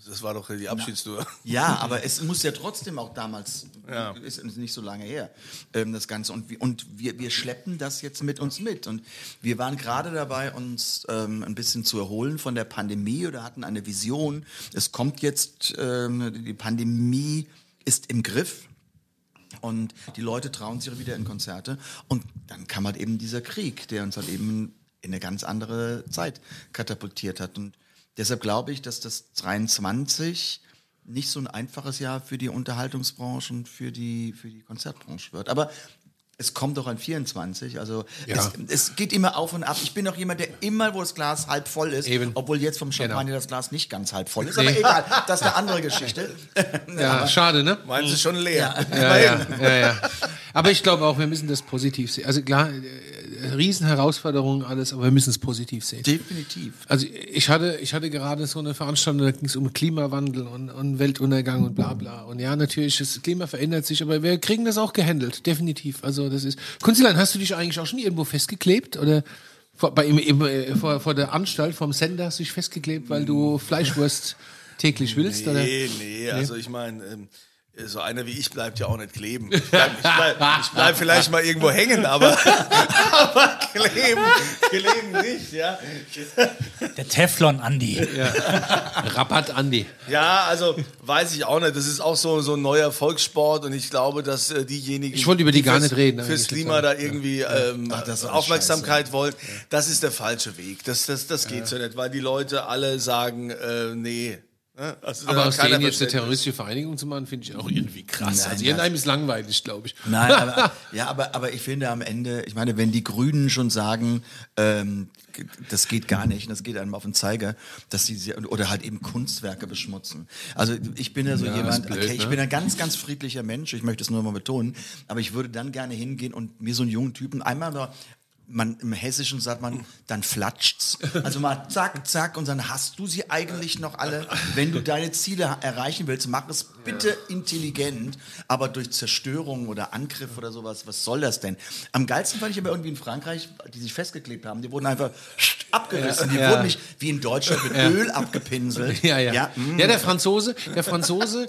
Das, war doch die Abschiedstour. Ja, aber es muss ja trotzdem auch damals, Ja. ist nicht so lange her, ähm, das Ganze. Und, wir, und wir, wir schleppen das jetzt mit uns mit. Und wir waren gerade dabei, uns ähm, ein bisschen zu erholen von der Pandemie oder hatten eine Vision. Es kommt jetzt, ähm, die Pandemie ist im Griff. Und die Leute trauen sich wieder in Konzerte. Und dann kam halt eben dieser Krieg, der uns halt eben in eine ganz andere Zeit katapultiert hat. Und deshalb glaube ich, dass das 23 nicht so ein einfaches Jahr für die Unterhaltungsbranche und für die, für die Konzertbranche wird. Aber es kommt doch an 24. Also Ja. es, es geht immer auf und ab. Ich bin doch jemand, der immer, wo das Glas halb voll ist, Eben. obwohl jetzt vom Champagner Genau. das Glas nicht ganz halb voll ist. Nee. Aber egal, das ist eine andere Geschichte. Ja, schade, ne? Meinen Sie schon leer? Ja, ja, ja, ja. Aber ich glaube auch, wir müssen das positiv sehen. Also klar, Riesenherausforderungen alles, aber wir müssen es positiv sehen. Definitiv. Also ich hatte, ich hatte gerade so eine Veranstaltung, da ging es um Klimawandel und, und Weltuntergang und bla bla. Und ja, natürlich, das Klima verändert sich, aber wir kriegen das auch gehandelt, definitiv. Also das ist. Kunstlein, hast du dich eigentlich auch schon irgendwo festgeklebt? Oder vor, bei, im, äh, vor, vor der Anstalt vom Sender hast du dich festgeklebt, weil du Fleischwurst täglich willst? Oder? Nee, nee, also ich meine, ähm, so einer wie ich bleibt ja auch nicht kleben. Ich bleib, ich bleib, ich bleib vielleicht mal irgendwo hängen, aber, aber kleben, kleben nicht, ja. Der Teflon Andi. Rabatt Andi. Ja, also weiß ich auch nicht. Das ist auch so, so ein neuer Volkssport und ich glaube, dass äh, diejenigen, Ich wollte über die gar fürs, nicht reden, fürs Klima da irgendwie ähm, Ach, Aufmerksamkeit wollen, das ist der falsche Weg. Das, das, das geht so nicht, weil die Leute alle sagen, äh, nee. Ne? Also, Aber aus denen jetzt eine terroristische Vereinigung zu machen, finde ich auch irgendwie krass. Nein, also irgendeinem ist langweilig, glaube ich. Nein, aber, ja, aber, aber ich finde am Ende, ich meine, wenn die Grünen schon sagen, ähm, das geht gar nicht, und das geht einem auf den Zeiger, dass sie oder halt eben Kunstwerke beschmutzen. Also ich bin ja so Ja, jemand, blöd, okay, ich ne? bin ein ganz, ganz friedlicher Mensch, ich möchte es nur mal betonen, aber ich würde dann gerne hingehen und mir so einen jungen Typen einmal mal man, im Hessischen sagt man, dann flatscht's. Also mal zack, zack, und dann hast du sie eigentlich noch alle. Wenn du deine Ziele erreichen willst, mach es bitte intelligent, aber durch Zerstörung oder Angriff oder sowas, was soll das denn? Am geilsten fand ich aber irgendwie in Frankreich, die sich festgeklebt haben, die wurden einfach abgerissen. Die wurden nicht wie in Deutschland mit Öl abgepinselt. Ja, ja. Ja, mm. der Franzose, der Franzose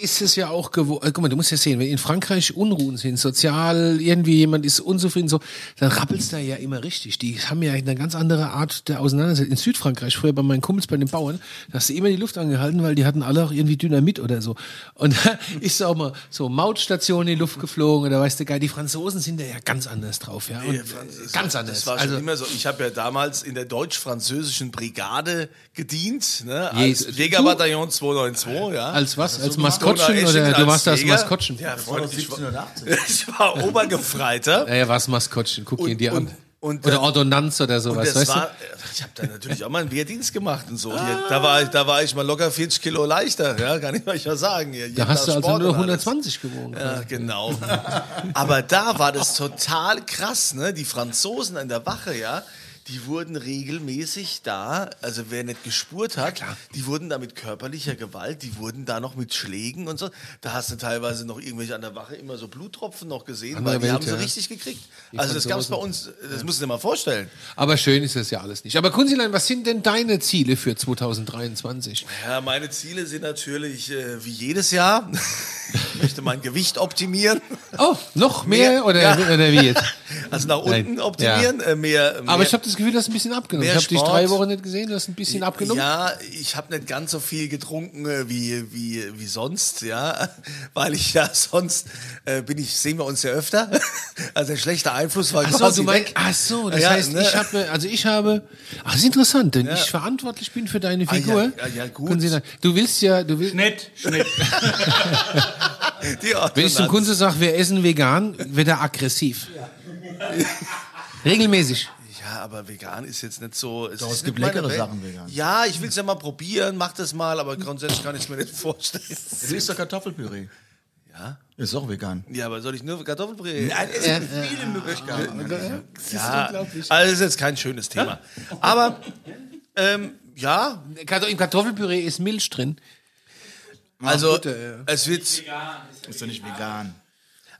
ist es ja auch gewohnt. Guck mal, du musst ja sehen, wenn in Frankreich Unruhen sind, sozial, irgendwie jemand ist unzufrieden, so, dann rappelt's da ja immer richtig. Die haben ja eine ganz andere Art der Auseinandersetzung. In Südfrankreich, früher bei meinen Kumpels, bei den Bauern, da hast du immer die Luft angehalten, weil die hatten alle auch irgendwie Dynamit oder so. Und da ist auch mal so Mautstation in die Luft geflogen oder weißt du, geil, die Franzosen sind da ja ganz anders drauf, ja. Und, Ja, äh, ganz anders. Das war also, schon immer so. Ich habe ja damals in der deutsch-französischen Brigade gedient, ne, als Je- Jägerbataillon 292, ja. als was? Als Maskottchen oder du als warst das Jäger. Maskottchen? Ja, ich war, 1780. ich war Obergefreiter. Naja, was Maskottchen, guck ihn dir und- an. und, oder äh, Ordonnanz oder Und sowas, das weißt war, ich habe da natürlich auch mal einen Wehrdienst gemacht und so. Hier, da, war ich, da war ich mal locker 40 Kilo leichter, ja, kann ich euch ja sagen. Hier, du? Da hast du also nur 120 gewogen. Ja, genau. Aber da war das total krass, ne? Die Franzosen an der Wache, ja, die wurden regelmäßig da, also wer nicht gespurt hat, die wurden da mit körperlicher Gewalt, die wurden da noch mit Schlägen und so. Da hast du teilweise noch irgendwelche an der Wache immer so Bluttropfen noch gesehen, Andere weil die Welt, haben sie ja. richtig gekriegt. also das gab es bei uns, das musst du dir mal vorstellen. Aber schön ist das ja alles nicht. Aber Kunzilein, was sind denn deine Ziele für 2023? Ja, meine Ziele sind natürlich äh, wie jedes Jahr Ich möchte mein Gewicht optimieren. Oh, noch mehr, Mehr, oder, ja. oder wie jetzt? Also nach unten Nein, optimieren. Äh, mehr, mehr, Aber ich habe das Gefühl, du hast ein bisschen abgenommen. mehr Ich habe dich drei Wochen nicht gesehen, du hast ein bisschen abgenommen. Ja, ich habe nicht ganz so viel getrunken äh, wie, wie, wie sonst, ja. Weil ich ja sonst äh, bin ich, sehen wir uns ja öfter. Also der schlechte Einfluss war Ach so, quasi du weg. ach so, das Ja, heißt, ne? ich habe, also ich habe, ach, das ist interessant, denn ich verantwortlich bin für deine Ah, ja, Figur. ja, ja, gut. Können Sie sagen, du willst ja, du willst, Schnitt, Schnitt. Die wenn ich zum Kunze sage, wir essen vegan, wird er aggressiv. Regelmäßig. Ja, aber vegan ist jetzt nicht so. Es, Doch, ist es gibt leckere. Sachen vegan. Ja, ich will es ja mal probieren, mach das mal, aber grundsätzlich kann ich es mir nicht vorstellen. Du isst doch Kartoffelpüree. Ja? Ist auch vegan. Ja, aber soll ich nur Kartoffelpüree? Nein, es gibt viele Möglichkeiten. ja, also das ist jetzt kein schönes Thema. Aber ähm, ja, Im Kartoffelpüree ist Milch drin. also Butter, ja. es wird. Ist doch nicht vegan.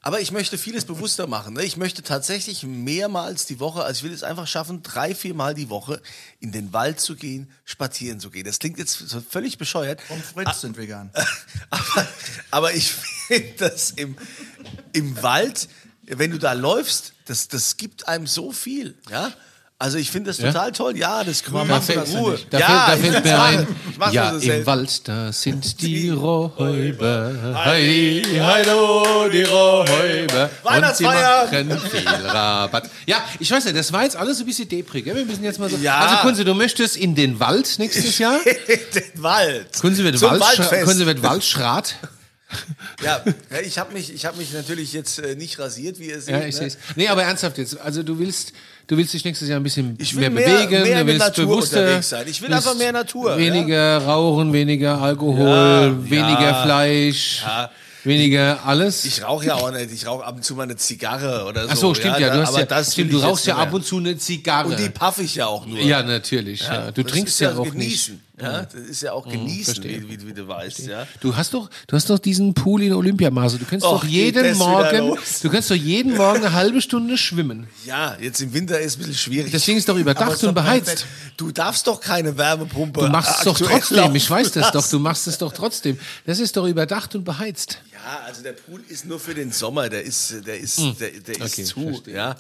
Aber ich möchte vieles bewusster machen. Ne? Ich möchte tatsächlich mehrmals die Woche, also ich will es einfach schaffen, drei, viermal die Woche in den Wald zu gehen, spazieren zu gehen. Das klingt jetzt völlig bescheuert. Pommes frites sind vegan. aber, aber ich finde das im, im Wald, wenn du da läufst, das, das gibt einem so viel. Ja? Also ich finde das total toll. Ja, das Grün machst macht das Ruhe. nicht? Da ja, fällt, da fällt mir ein, ja, im selten. Wald, da sind die Räuber. Heidi, hallo, die Räuber. Weihnachtsfeier. Und machen viel Rabatt. Ja, ich weiß ja, das war jetzt alles ein bisschen deprig. gell? Wir müssen jetzt mal so. Ja. Also, Kunze, du möchtest in den Wald nächstes Jahr? den Wald. Kunze wird, Waldfest. Kunze wird Waldschrat. Ja, ja, ich habe mich, ich hab mich natürlich jetzt äh, nicht rasiert, wie ihr seht. Ja, ich ne? sehe es. Nee, aber ernsthaft jetzt. Also, du willst, du willst dich nächstes Jahr ein bisschen mehr, mehr- bewegen. mehr du willst Natur bewusster. sein. Ich will einfach mehr Natur, Weniger rauchen, weniger Alkohol, Ja, weniger ja. Fleisch, Ja. weniger alles. Ich rauche ja auch nicht. Ich rauche ab und zu mal eine Zigarre oder so. Ach so, stimmt ja. Du, hast aber ja, das stimmt, du rauchst ja ab und zu eine Zigarre. Und die paffe ich ja auch nur. ja, natürlich. Ja. Du trinkst ja auch genießen. nicht. Ja, das ist ja auch genießen, verstehe. wie, wie, wie du weißt. Ja. Du hast doch, du hast doch diesen Pool in Olympiamaße. Du kannst Och, doch jeden Morgen, du kannst doch jeden Morgen eine halbe Stunde schwimmen. ja, jetzt im Winter ist es ein bisschen schwierig. Das Ding ist doch überdacht und beheizt. du darfst doch keine Wärmepumpe. Du machst es doch trotzdem. Ich weiß das doch. Du machst es doch trotzdem. Das ist doch überdacht und beheizt. Ja, also der Pool ist nur für den Sommer, der ist, der ist, der, der ist Hm. Okay, zu, verstehe. ja.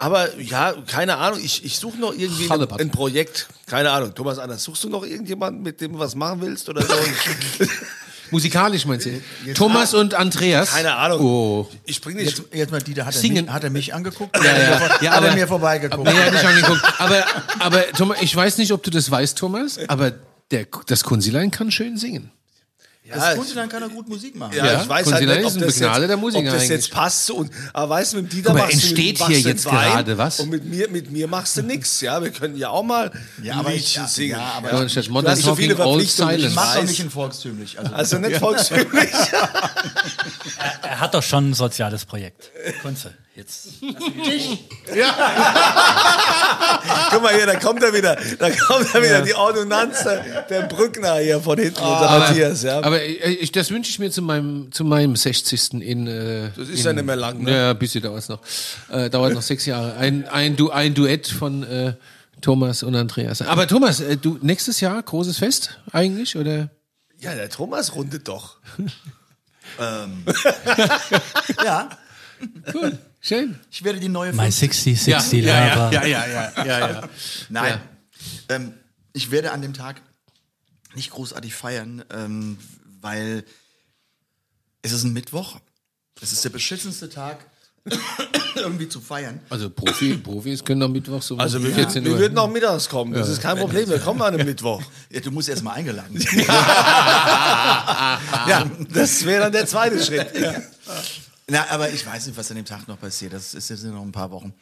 Aber ja, keine Ahnung, ich, ich suche noch irgendwie ein, ein Projekt. Keine Ahnung, Thomas Anders, suchst du noch irgendjemanden, mit dem du was machen willst oder so? Musikalisch meinst du? Thomas und Andreas. keine Ahnung. Oh. Ich bring dich. Jetzt, jetzt mal, Dieter, hat er, Singen. mich, hat er mich angeguckt? Ja, ja. Hat Ja, er aber- mir vorbeigeguckt? Nee, hab ich angeguckt. Aber, aber Thomas, ich weiß nicht, ob du das weißt, Thomas, aber der, das Kunzilein kann schön singen. Das Kunst, dann kann er gut Musik machen. Ja, Ja, ich weiß halt nicht, ob das, jetzt, Musiker ob das eigentlich. jetzt passt. Und, aber weißt du, mit Dieter Guck mal, machst du, entsteht machst hier du jetzt Wein gerade was? Und mit mir, mit mir machst du nix. Ja, wir können ja auch mal Ja, aber ich- ja, singen. ja, aber- Ja, Du Modern hast so viele Verpflichtungen. Ich Silence. mach doch nicht in volkstümlich. Also, Also nicht volkstümlich. Er hat doch schon ein soziales Projekt. Kunze, jetzt. Guck mal hier, da kommt er wieder. Da kommt er wieder, die Ordonnanz, der, der Brückner hier von hinten, unser Matthias. Ja. Aber ich, das wünsche ich mir zu meinem, zu meinem 60. in. Äh, Das ist in, ja nicht mehr lang, ne? Ja, ein bisschen dauert es noch. Äh, dauert noch sechs Jahre. Ein, ein, du, ein Duett von äh, Thomas und Andreas. Aber Thomas, äh, du nächstes Jahr großes Fest eigentlich oder? ja, der Thomas rundet doch. ja, Cool, schön. ich werde die neue My 60, 60 ja, Lover. ja, ja, ja, ja, ja. Nein. Ähm, ich werde an dem Tag nicht großartig feiern, ähm, weil es ist ein Mittwoch. Es ist der beschissenste Tag, irgendwie zu feiern. Also Profi, Profis können am Mittwoch so Also wir, 14 wir würden auch mittags kommen. Das ist kein Problem. Wir kommen an einem Mittwoch. Ja, du musst erst mal eingeladen. Ja, das wäre dann der zweite Schritt. Na, aber ich weiß nicht, was an dem Tag noch passiert. Das ist jetzt noch ein paar Wochen.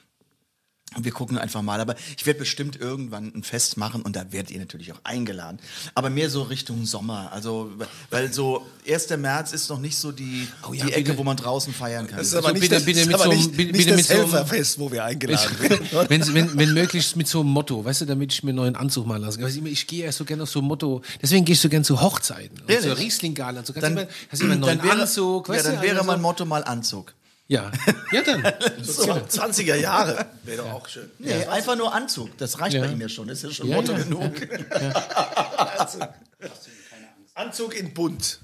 Und wir gucken einfach mal. Aber ich werde bestimmt irgendwann ein Fest machen und da werdet ihr natürlich auch eingeladen. Aber mehr so Richtung Sommer. Also, weil so 1. März ist noch nicht so die, Oh ja, die Ecke, wo man draußen feiern kann. Das ist aber nicht, bitte- das, bitte mit so einem- nicht, bitte nicht mit das so einem- Helferfest, wo wir eingeladen werden. wenn, wenn, wenn möglichst mit so einem Motto, weißt du, damit ich mir einen neuen Anzug mal lasse. Weißt du, Ich gehe ja so gerne auf so ein Motto, deswegen gehe ich so gerne zu Hochzeiten. Und Ehrlich? so Riesling-Gala. So, Dann, immer, hast du immer einen neuen dann wäre, Anzug. ja, dann du, wäre also mein so. Motto mal Anzug. Ja, ja dann. So 20er Jahre. Wäre doch auch schön. Nee, einfach nur Anzug. Das reicht Ja. bei Ihnen ja schon. Das ist ja schon Ja, Motto ja. genug. Anzug in bunt.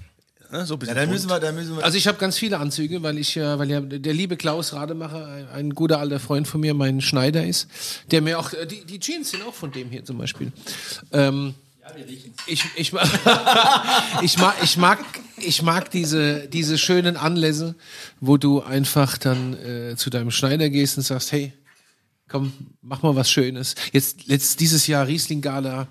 So ein Ja, bisschen da bunt. müssen wir, da müssen wir. Also ich habe ganz viele Anzüge, weil ich ja, weil ja der liebe Klaus Rademacher, ein, ein guter alter Freund von mir, mein Schneider ist, der mir auch äh, die, die Jeans sind auch von dem hier zum Beispiel. Ähm, ich, ich, ich mag, ich mag, ich mag diese, diese schönen Anlässe, wo du einfach dann äh, zu deinem Schneider gehst und sagst, hey, komm, mach mal was Schönes. Jetzt, letzt, dieses Jahr Riesling Gala,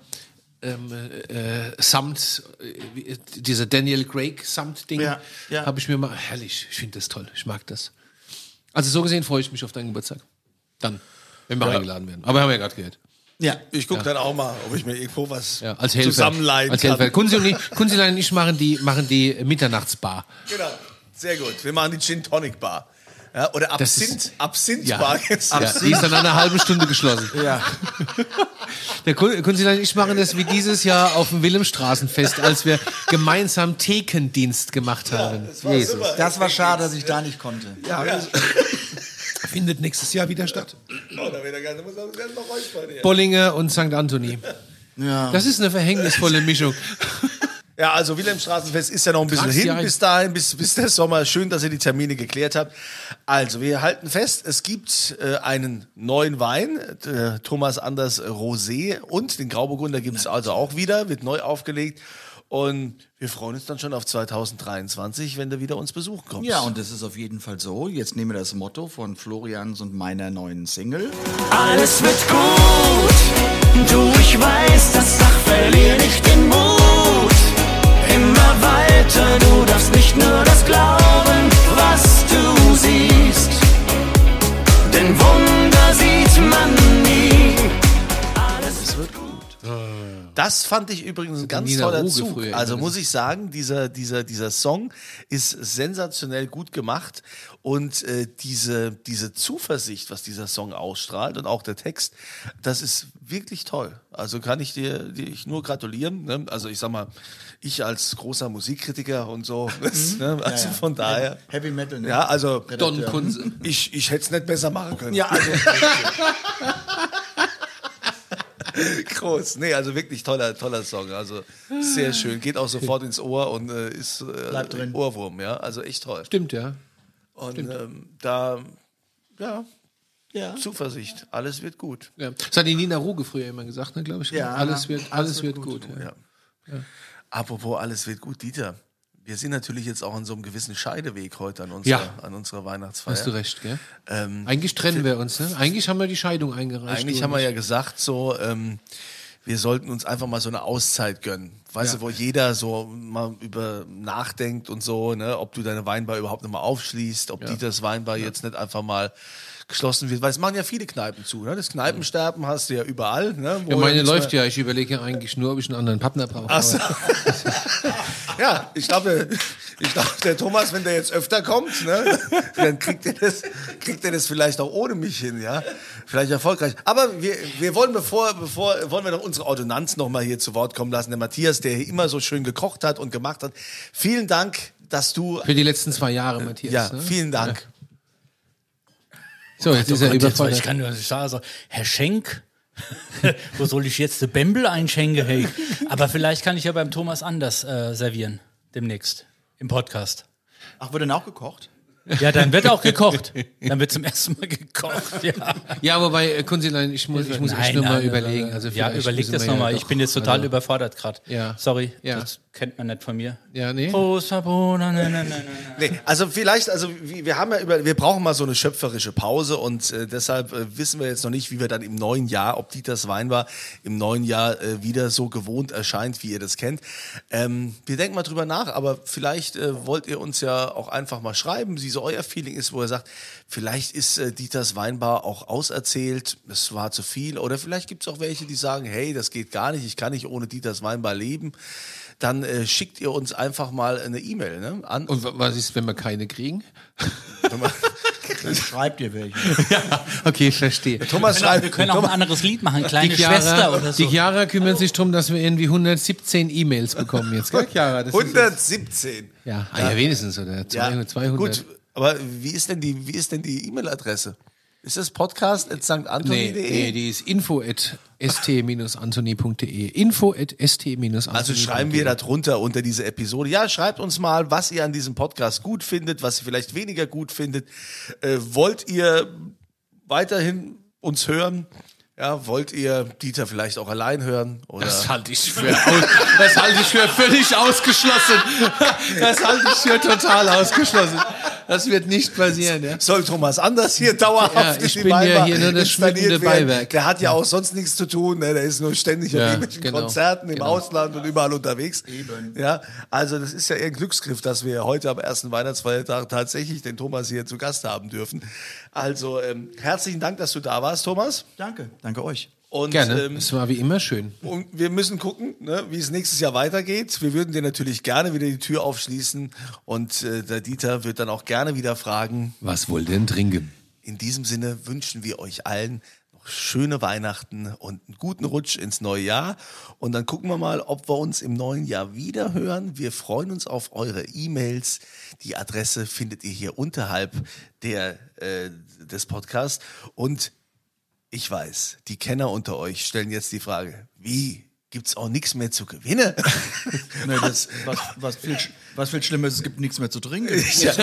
ähm, äh, Samt, äh, dieser Daniel Craig Samt-Ding, Ja, ja. habe ich mir mal, herrlich, ich finde das toll, ich mag das. Also so gesehen freue ich mich auf deinen Geburtstag. Dann, wenn wir eingeladen werden. Aber haben wir ja gerade gehört. Ja. Ich gucke dann auch mal, ob ich mir irgendwo was Ja, als Helfer. zusammenleihen als kann. Helfer. Kunzi und ich, Kunzilein und ich machen die, machen die Mitternachtsbar. Genau, sehr gut. Wir machen die Gin Tonic Bar. Ja, oder Das Absinth, ist- Absinth Ja. Bar. du? Ja, die ist dann nach einer halben Stunde geschlossen. Ja. Der Kun- Kunzilein und ich machen das wie dieses Jahr auf dem Wilhelmstraßenfest, als wir gemeinsam Thekendienst gemacht haben. Jesus. Das war schade, dass ich da nicht konnte. Findet nächstes Jahr wieder statt. Oh, da wird er gerne, muss er gerne noch räuspern hier. Bollinger und St. Anthony. Ja. Das ist eine verhängnisvolle Mischung. Ja, also Wilhelmstraßenfest ist ja noch ein bisschen Krass, hin ja. bis dahin, bis, bis der Sommer. Schön, dass ihr die Termine geklärt habt. Also, wir halten fest, es gibt äh, einen neuen Wein, äh, Thomas Anders Rosé und den Grauburgunder gibt es also auch wieder, wird neu aufgelegt. Und wir freuen uns dann schon auf 2023, wenn du wieder uns besuchen kommst. Ja, und das ist auf jeden Fall so. Jetzt nehmen wir das Motto von Florians und meiner neuen Single. Alles wird gut. Du, ich weiß, das Sach verlier nicht den Mut. Immer weiter, du darfst nicht nur das glauben, was du siehst. Denn Wunder sieht man nie. Das fand ich übrigens ein ganz toller Ruge Zug. früher Also muss ich sagen, dieser, dieser, dieser Song ist sensationell gut gemacht und äh, diese, diese Zuversicht, was dieser Song ausstrahlt und auch der Text, das ist wirklich toll. Also kann ich dir, dir ich nur gratulieren. Ne? Also ich sag mal, ich als großer Musikkritiker und so, das, ne? also von daher. Heavy Metal, ne? Ja, also Don Kunze. ich, ich hätte es nicht besser machen können. Ja, also, Groß. Nee, also wirklich toller, toller Song. Also sehr schön. Geht auch sofort ins Ohr und äh, ist äh, Bleibt drin. Ohrwurm, ja. Also echt toll. Stimmt, ja. Und ähm, da, ja, ja. Zuversicht. Alles wird gut. ja. Das hat die Nina Ruge früher immer gesagt, ne, glaube ich. Ja, alles wird, alles, wird gut. ja. Ja. Apropos, alles wird gut. Dieter, wir sind natürlich jetzt auch an so einem gewissen Scheideweg heute an unserer, Ja. an unserer Weihnachtsfeier. Hast du recht, gell? Ähm, Eigentlich trennen wir uns, ne? Eigentlich haben wir die Scheidung eingereicht. Eigentlich haben wir ja gesagt, so, ähm, wir sollten uns einfach mal so eine Auszeit gönnen. Weißt Ja. du, wo jeder so mal über nachdenkt und so, ne, ob du deine Weinbar überhaupt noch mal aufschließt, ob Dieters Weinbar jetzt nicht einfach mal geschlossen wird, weil es machen ja viele Kneipen zu, ne? Das Kneipensterben hast du ja überall, ne? Ja, meine läuft ja. Ich überlege ja eigentlich nur, ob ich einen anderen Partner brauche. So. Ja, ich glaube, ich glaube, der Thomas, wenn der jetzt öfter kommt, ne, dann kriegt er das, kriegt er das vielleicht auch ohne mich hin, ja. Vielleicht erfolgreich. Aber wir, wir wollen bevor, bevor, wollen wir doch unsere Ordonnanz noch mal hier zu Wort kommen lassen. Der Matthias, der hier immer so schön gekocht hat und gemacht hat. Vielen Dank, dass du, Für die letzten zwei Jahre, Matthias. ja, ne? vielen Dank. So, jetzt ist er jetzt, überfordert. ich kann nur sagen, Herr Schenk, wo soll ich jetzt den Bembel einschenken? Hey? Aber vielleicht kann ich ja beim Thomas anders äh, servieren, demnächst, im Podcast. Ach, wird denn auch gekocht? Ja, dann wird auch gekocht. Dann wird zum ersten Mal gekocht, ja. Ja, wobei, äh, Kunzilein, ich muss, ich muss echt Nein, nur mal nein, überlegen. Also ja, überleg das ja nochmal. doch- Ich bin jetzt total also- überfordert gerade. Ja. Sorry, Ja. das kennt man nicht von mir. Ja, nee. Großer Bruder, nein, nein, nein, nein. Nee, also vielleicht, also wir, haben ja über, wir brauchen mal so eine schöpferische Pause und äh, deshalb äh, wissen wir jetzt noch nicht, wie wir dann im neuen Jahr, ob Dieters Wein war, im neuen Jahr äh, wieder so gewohnt erscheint, wie ihr das kennt. Ähm, wir denken mal drüber nach, aber vielleicht äh, wollt ihr uns ja auch einfach mal schreiben, wie so euer Feeling ist, wo ihr sagt, vielleicht ist äh, Dieters Weinbar auch auserzählt, es war zu viel oder vielleicht gibt es auch welche, die sagen, hey, das geht gar nicht, ich kann nicht ohne Dieters Weinbar leben. Dann äh, schickt ihr uns einfach mal eine E-Mail ne, an Und wa- was ist, wenn wir keine kriegen? Dann schreibt ihr welche. Okay, ich verstehe. Thomas Wir schreibt, können auch ein anderes Lied machen, kleine Schwester oder so. die Chiara kümmert sich darum, dass wir irgendwie 117 E-Mails bekommen jetzt, gell, Chiara? Das ist 117. jetzt- Ja, ah, ja, wenigstens, oder? 200, 200. Gut, aber wie ist denn die, wie ist denn die E-Mail-Adresse? Ist das Podcast at Nee, stantoni.de? nee, die ist info at st-antoni.de. Info at st-antoni.de. Also schreiben wir da drunter unter diese Episode. Ja, schreibt uns mal, was ihr an diesem Podcast gut findet, was ihr vielleicht weniger gut findet. Äh, wollt ihr weiterhin uns hören? Ja, wollt ihr Dieter vielleicht auch allein hören? Oder? Das halte ich für, aus, das halte ich für völlig ausgeschlossen. Das halte ich für total ausgeschlossen. Das wird nicht passieren. Ja. soll Thomas Anders hier dauerhaft Ja, in ich die bin ja hier nur das schmückende? Beiwerk. Der hat ja auch sonst nichts zu tun. Ne? Der ist nur ständig Ja, auf irgendwelchen genau. Konzerten im Genau. Ausland und überall unterwegs. Ja, also das ist ja eher ein Glücksgriff, dass wir heute am ersten Weihnachtsfeiertag tatsächlich den Thomas hier zu Gast haben dürfen. Also ähm, herzlichen Dank, dass du da warst, Thomas. Danke, danke euch. Und, Gerne. Ähm, Es war wie immer schön. und wir müssen gucken, ne, wie es nächstes Jahr weitergeht. Wir würden dir natürlich gerne wieder die Tür aufschließen und äh, der Dieter wird dann auch gerne wieder fragen, Was wohl denn trinken? In diesem Sinne wünschen wir euch allen noch schöne Weihnachten und einen guten Rutsch ins neue Jahr. Und dann gucken wir mal, ob wir uns im neuen Jahr wieder hören. Wir freuen uns auf eure E-Mails. Die Adresse findet ihr hier unterhalb der, äh, des Podcasts. Und ich weiß, die Kenner unter euch stellen jetzt die Frage, wie gibt's auch nichts mehr zu gewinnen? Nee, das, was, was, viel, was viel schlimmer ist, es gibt nichts mehr zu trinken. Ja,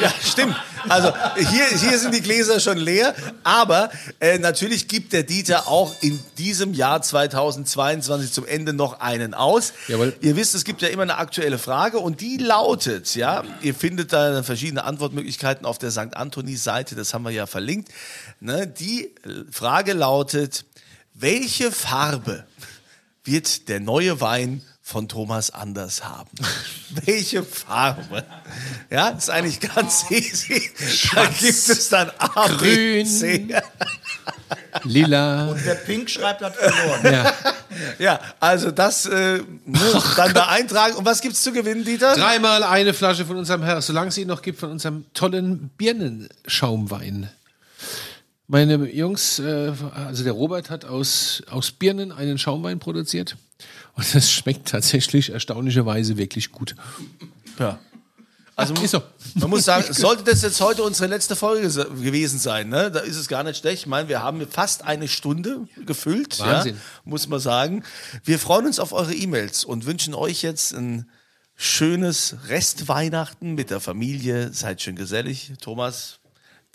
ja, stimmt. Also hier, hier sind die Gläser schon leer, aber äh, natürlich gibt der Dieter auch in diesem Jahr 2022 zum Ende noch einen aus. Jawohl. Ihr wisst, es gibt ja immer eine aktuelle Frage und die lautet, ja, ihr findet da verschiedene Antwortmöglichkeiten auf der St. Anthony-Seite, das haben wir ja verlinkt. Ne, die Frage lautet, welche Farbe wird der neue Wein von Thomas Anders haben. Welche Farbe? Ja, ist eigentlich ganz easy. Da gibt es dann A, B, Grün. C. Lila. Wer Pink schreibt, hat verloren. Ja. Ja, also das äh, ne, dann da eintragen. Und was gibt's zu gewinnen, Dieter? Dreimal eine Flasche von unserem Herr, solange es ihn noch gibt, von unserem tollen Birnenschaumwein. Meine Jungs, äh, also der Robert hat aus, aus Birnen einen Schaumwein produziert. Und das schmeckt tatsächlich erstaunlicherweise wirklich gut. Ja. Also Ist so. man muss sagen, sollte das jetzt heute unsere letzte Folge se- gewesen sein, ne? da ist es gar nicht schlecht. Ich meine, wir haben fast eine Stunde gefüllt. Ja, muss man sagen. Wir freuen uns auf eure E-Mails und wünschen euch jetzt ein schönes Restweihnachten mit der Familie. Seid schön gesellig. Thomas,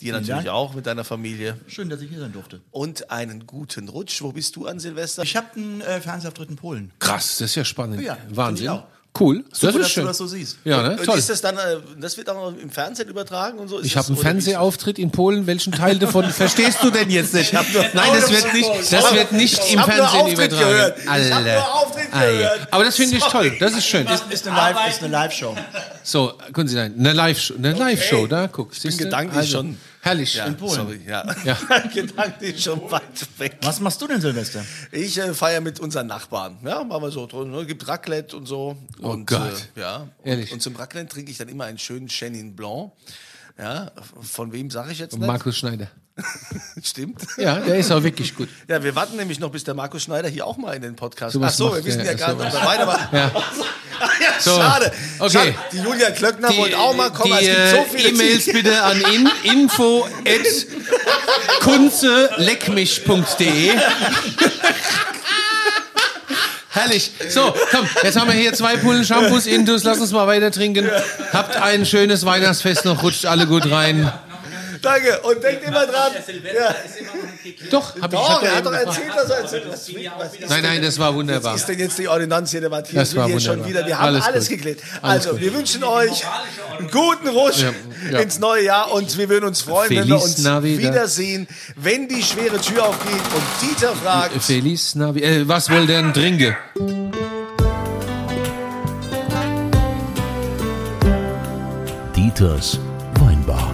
dir natürlich Dank. auch mit deiner Familie. Schön, dass ich hier sein durfte. Und einen guten Rutsch. Wo bist du an Silvester? Ich habe einen äh, Fernsehauftritt in Polen. Krass, das ist ja spannend. Ja, Wahnsinn. Ich. Cool. Das Super, ist dass schön. du das so siehst. Ja, ne? Und Toll. ist das dann, äh, das wird auch im Fernsehen übertragen und so? Ist Ich das- habe einen ist das? Fernsehauftritt in Polen. Welchen Teil davon verstehst du denn jetzt nicht? Nein, das wird nicht, das wird nicht Ich im Fernsehen übertragen. gehört. Ich hab Alter. nur Auftritt gehört. Aber das finde ich toll. Das ist schön. Ist eine Live- ist eine Live-Show. So, können Sie sein. Eine Live-Show, eine Live-Show, da guck. Ich bin gedanklich schon- Herrlich. Ja, sorry, ja. Ja. Gedanklich schon weit weg. Was machst du denn, Silvester? Ich äh, feiere mit unseren Nachbarn. Ja, machen wir so drin. Ne? Gibt Raclette und so. Oh und, Gott. Äh, ja. Ehrlich. Und, und zum Raclette trinke ich dann immer einen schönen Chenin Blanc. Ja, von wem sage ich jetzt nicht? Markus Schneider. Stimmt. Ja, der ist auch wirklich gut. Ja, wir warten nämlich noch, bis der Markus Schneider hier auch mal in den Podcast. Sowas Ach so, wir wissen der, ja gar nicht, ob er weitermacht. Ja. Ach ja, So, schade. okay. Schade. Die Julia Klöckner wollte auch mal kommen. Die es gibt so äh, viele E-Mails bitte an in, info at kunzeleckmich.de Herrlich. So, komm, jetzt haben wir hier zwei Pullen Shampoos, Intus, lass uns mal weiter trinken. Habt ein schönes Weihnachtsfest noch, rutscht alle gut rein. Danke. Und denkt immer dran. Ja. Doch, hab ich, Doch, hab er ja hat doch erzählt, dass er erzählt. Was, was ist Nein, nein, das war wunderbar. ist denn jetzt die Ordinanz hier? Der Matthias Das war hier schon wunderbar. wieder. Wir haben alles, Alles gut. geklärt. Alles Also, gut. wir wünschen euch einen guten Rutsch ja. ins neue Jahr und wir würden uns freuen, wenn wir Feliz uns Navidad. wiedersehen, wenn die schwere Tür aufgeht und Dieter fragt. Feliz Navi. Äh, was wohl denn trinke? Dieters Weinbar.